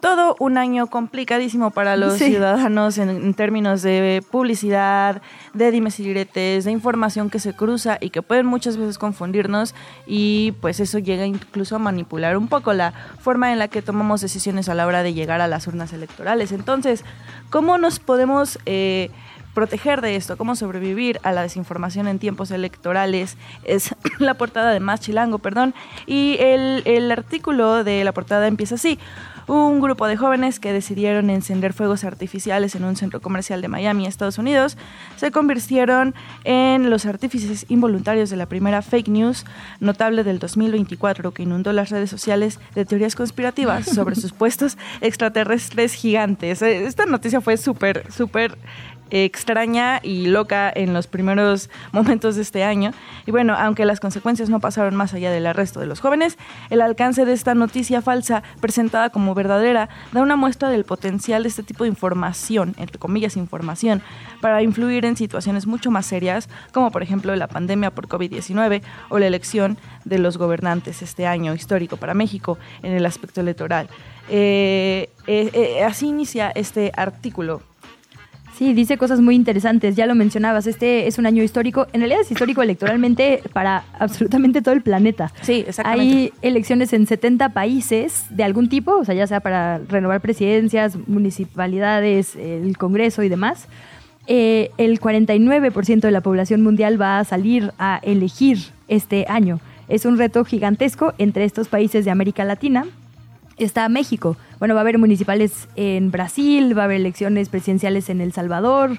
todo un año complicadísimo para los Sí. ciudadanos en, en términos de publicidad, de dimes y diretes, de información que se cruza y que pueden muchas veces confundirnos y pues eso llega incluso a manipular un poco la forma en la que tomamos decisiones a la hora de llegar a las urnas electorales. Entonces, ¿cómo nos podemos... eh, proteger de esto, cómo sobrevivir a la desinformación en tiempos electorales, es la portada de Más Chilango, perdón, y el, el artículo de la portada empieza así. Un grupo de jóvenes que decidieron encender fuegos artificiales en un centro comercial de Miami, Estados Unidos, se convirtieron en los artífices involuntarios de la primera fake news notable del 2024 que inundó las redes sociales de teorías conspirativas sobre supuestos extraterrestres gigantes. Eh, Esta noticia fue súper, súper extraña y loca en los primeros momentos de este año. Y bueno, aunque las consecuencias no pasaron más allá del arresto de los jóvenes, el alcance de esta noticia falsa presentada como verdadera da una muestra del potencial de este tipo de información, entre comillas información, para influir en situaciones mucho más serias, como por ejemplo la pandemia por COVID-19 o la elección de los gobernantes este año histórico para México en el aspecto electoral. Eh, eh, eh, así inicia este artículo Sí, dice cosas muy interesantes, ya lo mencionabas, este es un año histórico, en realidad es histórico electoralmente para absolutamente todo el planeta. Sí, exactamente. Hay elecciones en 70 países de algún tipo, o sea, ya sea para renovar presidencias, municipalidades, el Congreso y demás. Eh, el 49% de la población mundial va a salir a elegir este año. Es un reto gigantesco entre estos países de América Latina. Está México. Bueno, va a haber municipales en Brasil, va a haber elecciones presidenciales en El Salvador,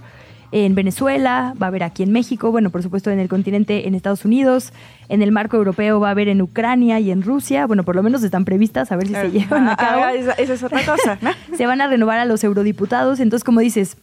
en Venezuela, va a haber aquí en México, bueno, por supuesto en el continente en Estados Unidos, en el marco europeo va a haber en Ucrania y en Rusia, bueno, por lo menos están previstas, a ver si se llevan a Ah, cabo. ah, esa, esa es otra cosa, ¿no? se van a renovar a los eurodiputados, entonces como dices,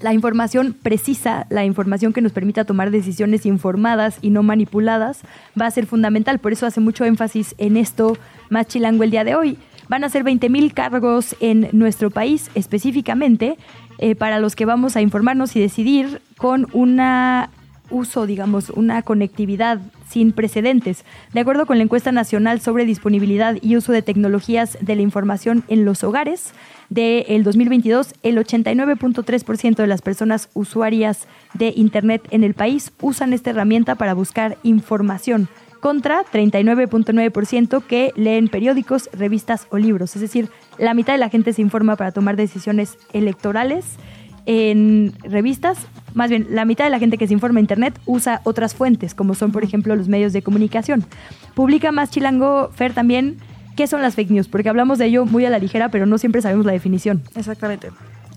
la información precisa, la información que nos permita tomar decisiones informadas y no manipuladas va a ser fundamental. Por eso hace mucho énfasis en esto más chilango el día de hoy. Van a ser 20 mil cargos en nuestro país específicamente eh, para los que vamos a informarnos y decidir con una uso, digamos, una conectividad sin precedentes. De acuerdo con la encuesta nacional sobre disponibilidad y uso de tecnologías de la información en los hogares del 2022, el 89.3% de las personas usuarias de Internet en el país usan esta herramienta para buscar información contra 39.9% que leen periódicos, revistas o libros. Es decir, la mitad de la gente se informa para tomar decisiones electorales en revistas. Más bien, la mitad de la gente que se informa en Internet usa otras fuentes, como son, por ejemplo, los medios de comunicación. Publica más Chilango Fer también. ¿Qué son las fake news? Porque hablamos de ello muy a la ligera, pero no siempre sabemos la definición. Exactamente.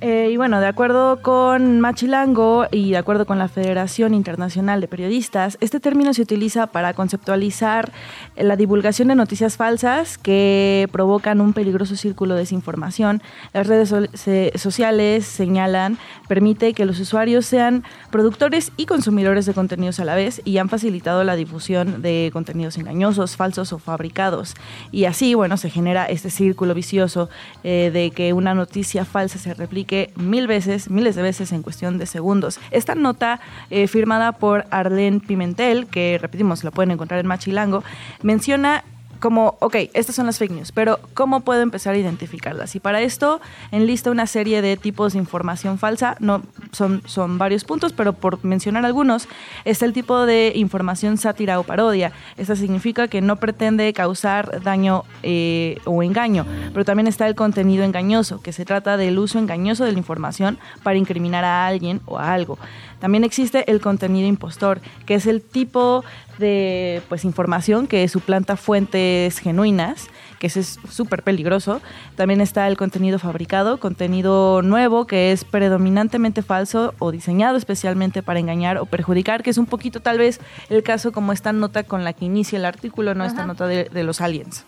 Eh, y bueno, de acuerdo con Machilango y de acuerdo con la Federación Internacional de Periodistas, este término se utiliza para conceptualizar la divulgación de noticias falsas que provocan un peligroso círculo de desinformación. Las redes so- se- sociales señalan, permite que los usuarios sean productores y consumidores de contenidos a la vez y han facilitado la difusión de contenidos engañosos, falsos o fabricados. Y así, bueno, se genera este círculo vicioso eh, de que una noticia falsa se replique mil veces, miles de veces en cuestión de segundos. Esta nota, eh, firmada por Arlene Pimentel, que repetimos, la pueden encontrar en Machilango, menciona como, ok, estas son las fake news, pero ¿cómo puedo empezar a identificarlas? Y para esto enlista una serie de tipos de información falsa, no son, son varios puntos, pero por mencionar algunos, está el tipo de información sátira o parodia. Esta significa que no pretende causar daño eh, o engaño, pero también está el contenido engañoso, que se trata del uso engañoso de la información para incriminar a alguien o a algo. También existe el contenido impostor, que es el tipo de pues, información que suplanta fuentes genuinas, que ese es súper peligroso. También está el contenido fabricado, contenido nuevo, que es predominantemente falso o diseñado especialmente para engañar o perjudicar, que es un poquito tal vez el caso como esta nota con la que inicia el artículo, no esta nota de, de los aliens.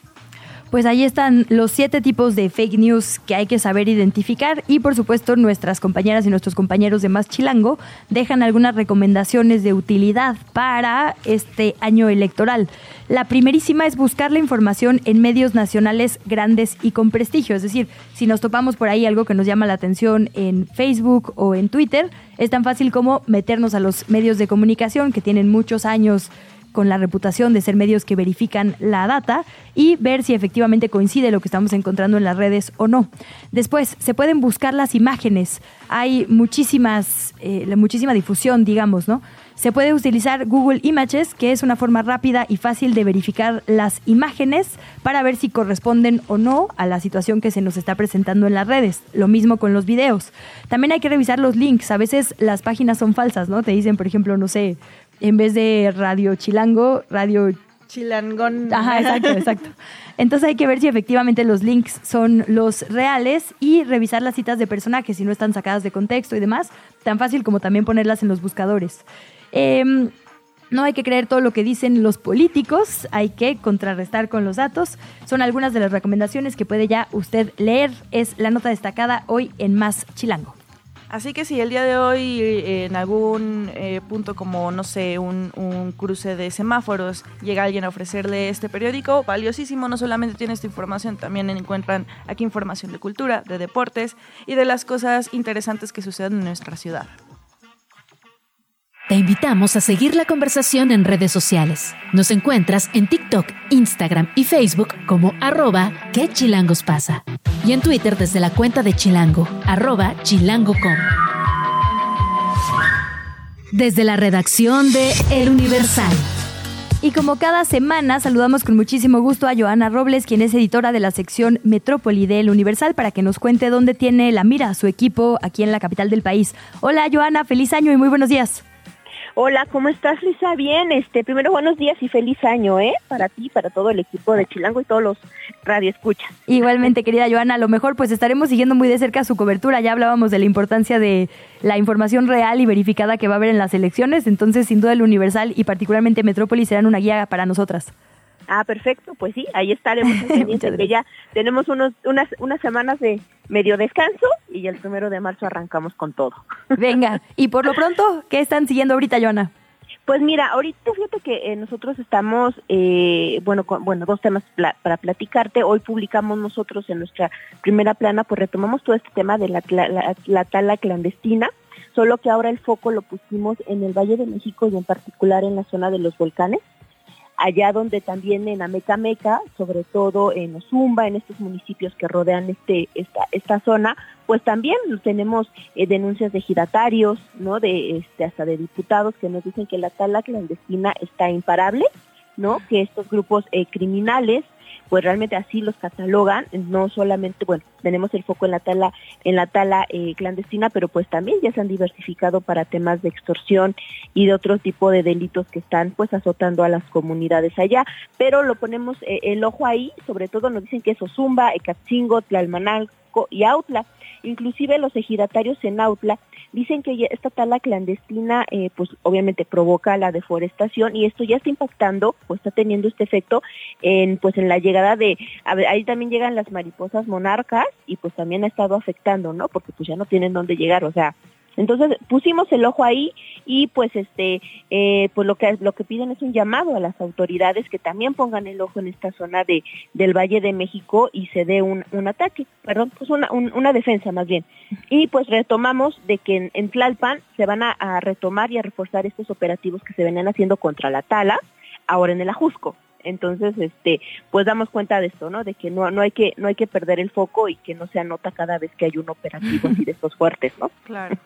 Pues ahí están los siete tipos de fake news que hay que saber identificar y por supuesto nuestras compañeras y nuestros compañeros de Más Chilango dejan algunas recomendaciones de utilidad para este año electoral. La primerísima es buscar la información en medios nacionales grandes y con prestigio, es decir, si nos topamos por ahí algo que nos llama la atención en Facebook o en Twitter, es tan fácil como meternos a los medios de comunicación que tienen muchos años con la reputación de ser medios que verifican la data y ver si efectivamente coincide lo que estamos encontrando en las redes o no. Después, se pueden buscar las imágenes. Hay muchísimas, eh, muchísima difusión, digamos, ¿no? Se puede utilizar Google Images, que es una forma rápida y fácil de verificar las imágenes para ver si corresponden o no a la situación que se nos está presentando en las redes. Lo mismo con los videos. También hay que revisar los links. A veces las páginas son falsas, ¿no? Te dicen, por ejemplo, no sé, en vez de Radio Chilango, Radio Chilangón. Ajá, exacto, exacto. Entonces hay que ver si efectivamente los links son los reales y revisar las citas de personajes si no están sacadas de contexto y demás, tan fácil como también ponerlas en los buscadores. Em, no hay que creer todo lo que dicen los políticos, hay que contrarrestar con los datos. Son algunas de las recomendaciones que puede ya usted leer. Es la nota destacada hoy en Más Chilango. Así que si el día de hoy eh, en algún eh, punto como, no sé, un, un, cruce de semáforos, llega alguien a ofrecerle este periódico, valiosísimo, no solamente tiene esta información, también encuentran aquí información de cultura, de deportes y de las cosas interesantes que suceden en nuestra ciudad. Te invitamos a seguir la conversación en redes sociales. Nos encuentras en TikTok, Instagram y Facebook como arroba que chilangos pasa. Y en Twitter desde la cuenta de Chilango, arroba chilango.com. Desde la redacción de El Universal. Y como cada semana, saludamos con muchísimo gusto a Joana Robles, quien es editora de la sección Metrópoli del Universal, para que nos cuente dónde tiene la mira su equipo aquí en la capital del país. Hola Joana, feliz año y muy buenos días. Hola, ¿cómo estás, Lisa? Bien, este, primero buenos días y feliz año, ¿eh? Para ti, para todo el equipo de Chilango y todos los radioescuchas. Igualmente, querida Joana, a lo mejor pues estaremos siguiendo muy de cerca su cobertura. Ya hablábamos de la importancia de la información real y verificada que va a haber en las elecciones, entonces sin duda el Universal y particularmente Metrópolis serán una guía para nosotras. Ah, perfecto, pues sí, ahí estaremos que ya tenemos unos, unas, unas semanas de medio descanso y el primero de marzo arrancamos con todo. Venga, y por lo pronto, ¿qué están siguiendo ahorita, Joana? Pues mira, ahorita fíjate que eh, nosotros estamos, eh, bueno, con, bueno, dos temas para platicarte. Hoy publicamos nosotros en nuestra primera plana, pues retomamos todo este tema de la, la, la tala clandestina, solo que ahora el foco lo pusimos en el Valle de México y en particular en la zona de los volcanes allá donde también en Amecameca, sobre todo en Ozumba, en estos municipios que rodean este esta esta zona, pues también tenemos eh, denuncias de giratarios, ¿no? De este hasta de diputados que nos dicen que la tala clandestina está imparable, ¿no? Que estos grupos eh, criminales pues realmente así los catalogan, no solamente, bueno, tenemos el foco en la tala, en la tala eh, clandestina, pero pues también ya se han diversificado para temas de extorsión y de otro tipo de delitos que están pues azotando a las comunidades allá, pero lo ponemos eh, el ojo ahí, sobre todo nos dicen que es Ozumba, Ecatzingo, Tlalmanalco y Autla, inclusive los ejidatarios en Autla dicen que esta tala clandestina eh, pues obviamente provoca la deforestación y esto ya está impactando pues está teniendo este efecto en pues en la llegada de a ver, ahí también llegan las mariposas monarcas y pues también ha estado afectando no porque pues ya no tienen dónde llegar o sea entonces pusimos el ojo ahí y pues este eh, pues lo que lo que piden es un llamado a las autoridades que también pongan el ojo en esta zona de del Valle de México y se dé un, un ataque, perdón, pues una, un, una defensa más bien. Y pues retomamos de que en, Tlalpan se van a, a, retomar y a reforzar estos operativos que se venían haciendo contra la tala, ahora en el Ajusco. Entonces, este, pues damos cuenta de esto, ¿no? De que no, no hay que, no hay que perder el foco y que no se anota cada vez que hay un operativo así de estos fuertes, ¿no? Claro.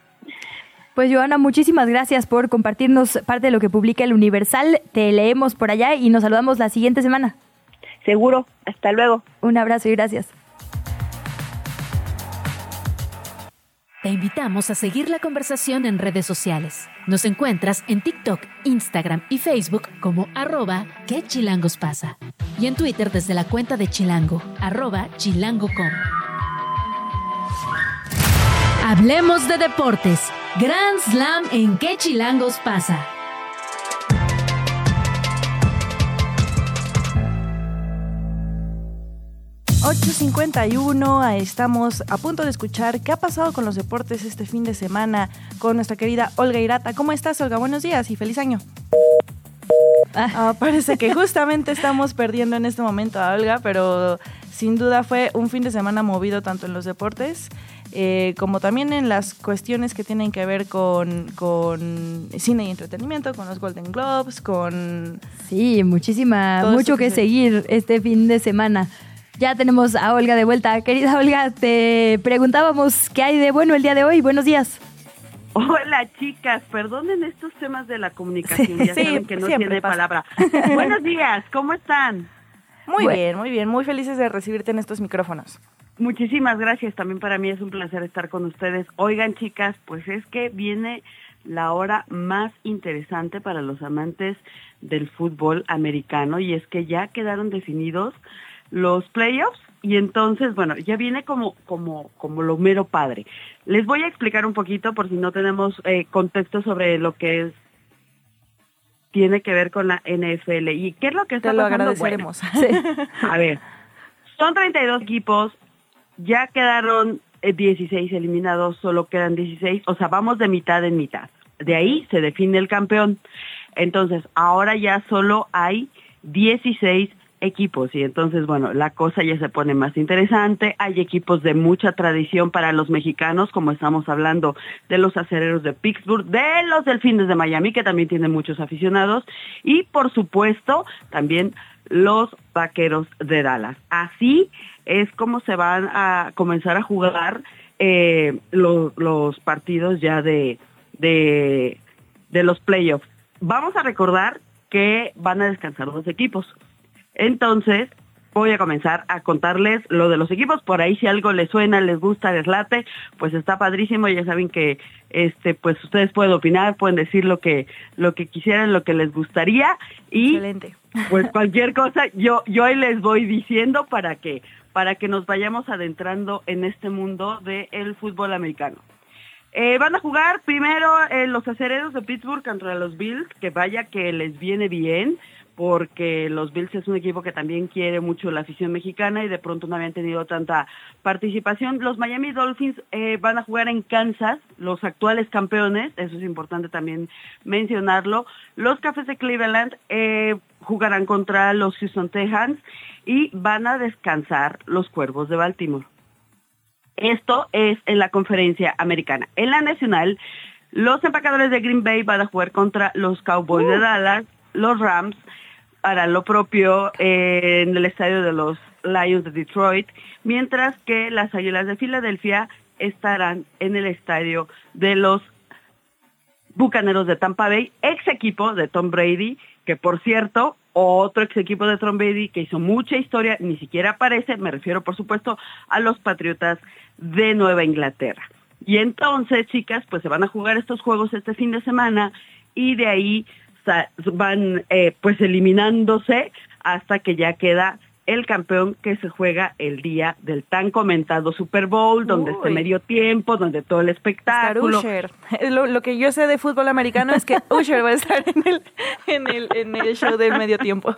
Pues Joana, muchísimas gracias por compartirnos parte de lo que publica el Universal. Te leemos por allá y nos saludamos la siguiente semana. Seguro. Hasta luego. Un abrazo y gracias. Te invitamos a seguir la conversación en redes sociales. Nos encuentras en TikTok, Instagram y Facebook como arroba que chilangos pasa. Y en Twitter desde la cuenta de Chilango, arroba chilango.com. Hablemos de deportes. Grand Slam en qué chilangos pasa. 8.51, estamos a punto de escuchar qué ha pasado con los deportes este fin de semana con nuestra querida Olga Irata. ¿Cómo estás, Olga? Buenos días y feliz año. Ah, parece que justamente estamos perdiendo en este momento a Olga, pero sin duda fue un fin de semana movido tanto en los deportes eh, como también en las cuestiones que tienen que ver con, con, cine y entretenimiento, con los Golden Globes, con... Sí, muchísima, mucho que, que seguir este fin de semana. Ya tenemos a Olga de vuelta. Querida Olga, te preguntábamos qué hay de bueno el día de hoy. Buenos días. Hola chicas, perdonen estos temas de la comunicación, ya saben que no tiene palabra. Buenos días, ¿cómo están? Muy bien, muy bien, muy felices de recibirte en estos micrófonos. Muchísimas gracias, también para mí es un placer estar con ustedes. Oigan chicas, pues es que viene la hora más interesante para los amantes del fútbol americano y es que ya quedaron definidos los playoffs y entonces, bueno, ya viene como, como, como lo mero padre. Les voy a explicar un poquito por si no tenemos eh, contexto sobre lo que es tiene que ver con la NFL. ¿Y qué es lo que está Te lo pasando? agradeceremos. a ver, son 32 equipos, ya quedaron eh, 16 eliminados, solo quedan 16, o sea, vamos de mitad en mitad. De ahí se define el campeón. Entonces, ahora ya solo hay 16 equipos y entonces bueno la cosa ya se pone más interesante hay equipos de mucha tradición para los mexicanos como estamos hablando de los acereros de Pittsburgh de los delfines de Miami que también tienen muchos aficionados y por supuesto también los vaqueros de Dallas así es como se van a comenzar a jugar eh, los, los partidos ya de, de los playoffs vamos a recordar que van a descansar dos equipos entonces, voy a comenzar a contarles lo de los equipos. Por ahí si algo les suena, les gusta, les late, pues está padrísimo. Ya saben que este pues ustedes pueden opinar, pueden decir lo que lo que quisieran, lo que les gustaría y Excelente. Pues cualquier cosa yo yo les voy diciendo para que para que nos vayamos adentrando en este mundo del fútbol americano. Eh, van a jugar primero eh, los acereros de Pittsburgh contra los Bills, que vaya que les viene bien porque los Bills es un equipo que también quiere mucho la afición mexicana y de pronto no habían tenido tanta participación. Los Miami Dolphins eh, van a jugar en Kansas, los actuales campeones, eso es importante también mencionarlo. Los Cafés de Cleveland eh, jugarán contra los Houston Texans y van a descansar los Cuervos de Baltimore. Esto es en la conferencia americana. En la nacional, los empacadores de Green Bay van a jugar contra los Cowboys de Dallas, los Rams harán lo propio eh, en el estadio de los Lions de Detroit, mientras que las Águilas de Filadelfia estarán en el estadio de los Bucaneros de Tampa Bay, ex equipo de Tom Brady, que por cierto, otro ex equipo de Tom Brady que hizo mucha historia, ni siquiera aparece, me refiero por supuesto a los Patriotas de Nueva Inglaterra. Y entonces, chicas, pues se van a jugar estos juegos este fin de semana y de ahí van eh, pues eliminándose hasta que ya queda el campeón que se juega el día del tan comentado Super Bowl, donde este medio tiempo, donde todo el espectáculo. Usher. Lo, lo, que yo sé de fútbol americano es que Usher va a estar en el, en el, en el show del medio tiempo.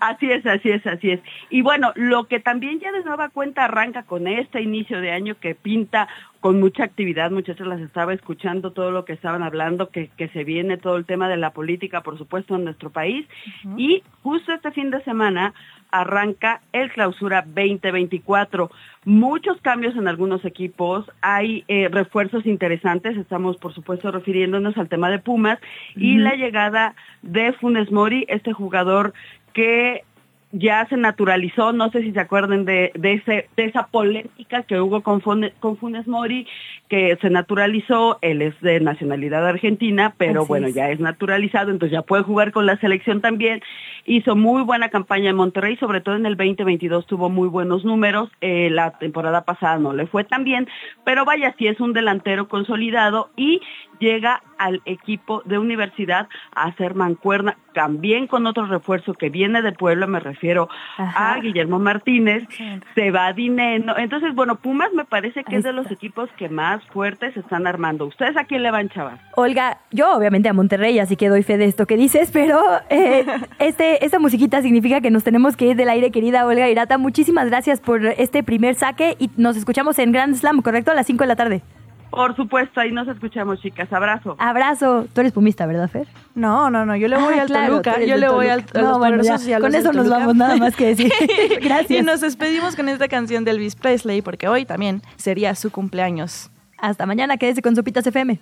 Así es, así es, así es. Y bueno, lo que también ya de nueva cuenta arranca con este inicio de año que pinta con mucha actividad, muchachos las estaba escuchando todo lo que estaban hablando, que, que se viene todo el tema de la política, por supuesto, en nuestro país. Uh -huh. Y justo este fin de semana arranca el clausura 2024. Muchos cambios en algunos equipos, hay eh, refuerzos interesantes, estamos por supuesto refiriéndonos al tema de Pumas uh -huh. y la llegada de Funes Mori, este jugador que ya se naturalizó, no sé si se acuerdan de, de, ese, de esa polémica que hubo con, Fune- con Funes Mori, que se naturalizó, él es de nacionalidad argentina, pero Así bueno, es. ya es naturalizado, entonces ya puede jugar con la selección también. Hizo muy buena campaña en Monterrey, sobre todo en el 2022 tuvo muy buenos números, eh, la temporada pasada no le fue tan bien, pero vaya, sí es un delantero consolidado y llega al equipo de universidad a hacer mancuerna, también con otro refuerzo que viene de Puebla, me refiero a Guillermo Martínez, se va Dineno, entonces bueno, Pumas me parece que es de los equipos que más fuertes están armando. ¿Ustedes a quién le van, chavas? Olga, yo obviamente a Monterrey, así que doy fe de esto que dices, pero eh, este, esta musiquita significa que nos tenemos que ir del aire, querida Olga Irata. Muchísimas gracias por este primer saque y nos escuchamos en Grand Slam, ¿correcto? A las 5 de la tarde. Por supuesto, ahí nos escuchamos, chicas. Abrazo. Abrazo. Tú eres pumista, ¿verdad, Fer? No, no, no, yo le voy Ah, al claro, Toluca, yo le voy al, Toluca. a No, bueno, ya, con eso nos Toluca. vamos, nada más que decir. Gracias. Y nos despedimos con esta canción de Elvis Presley, porque hoy también sería su cumpleaños. Hasta mañana, quédese con Sopitas FM.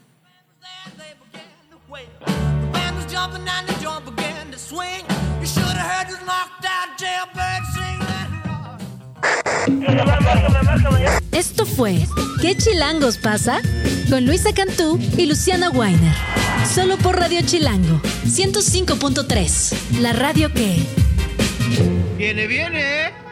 Esto fue ¿Qué chilangos pasa? Con Luisa Cantú y Luciana Weiner. Solo por Radio Chilango 105.3. La radio que... Viene, viene.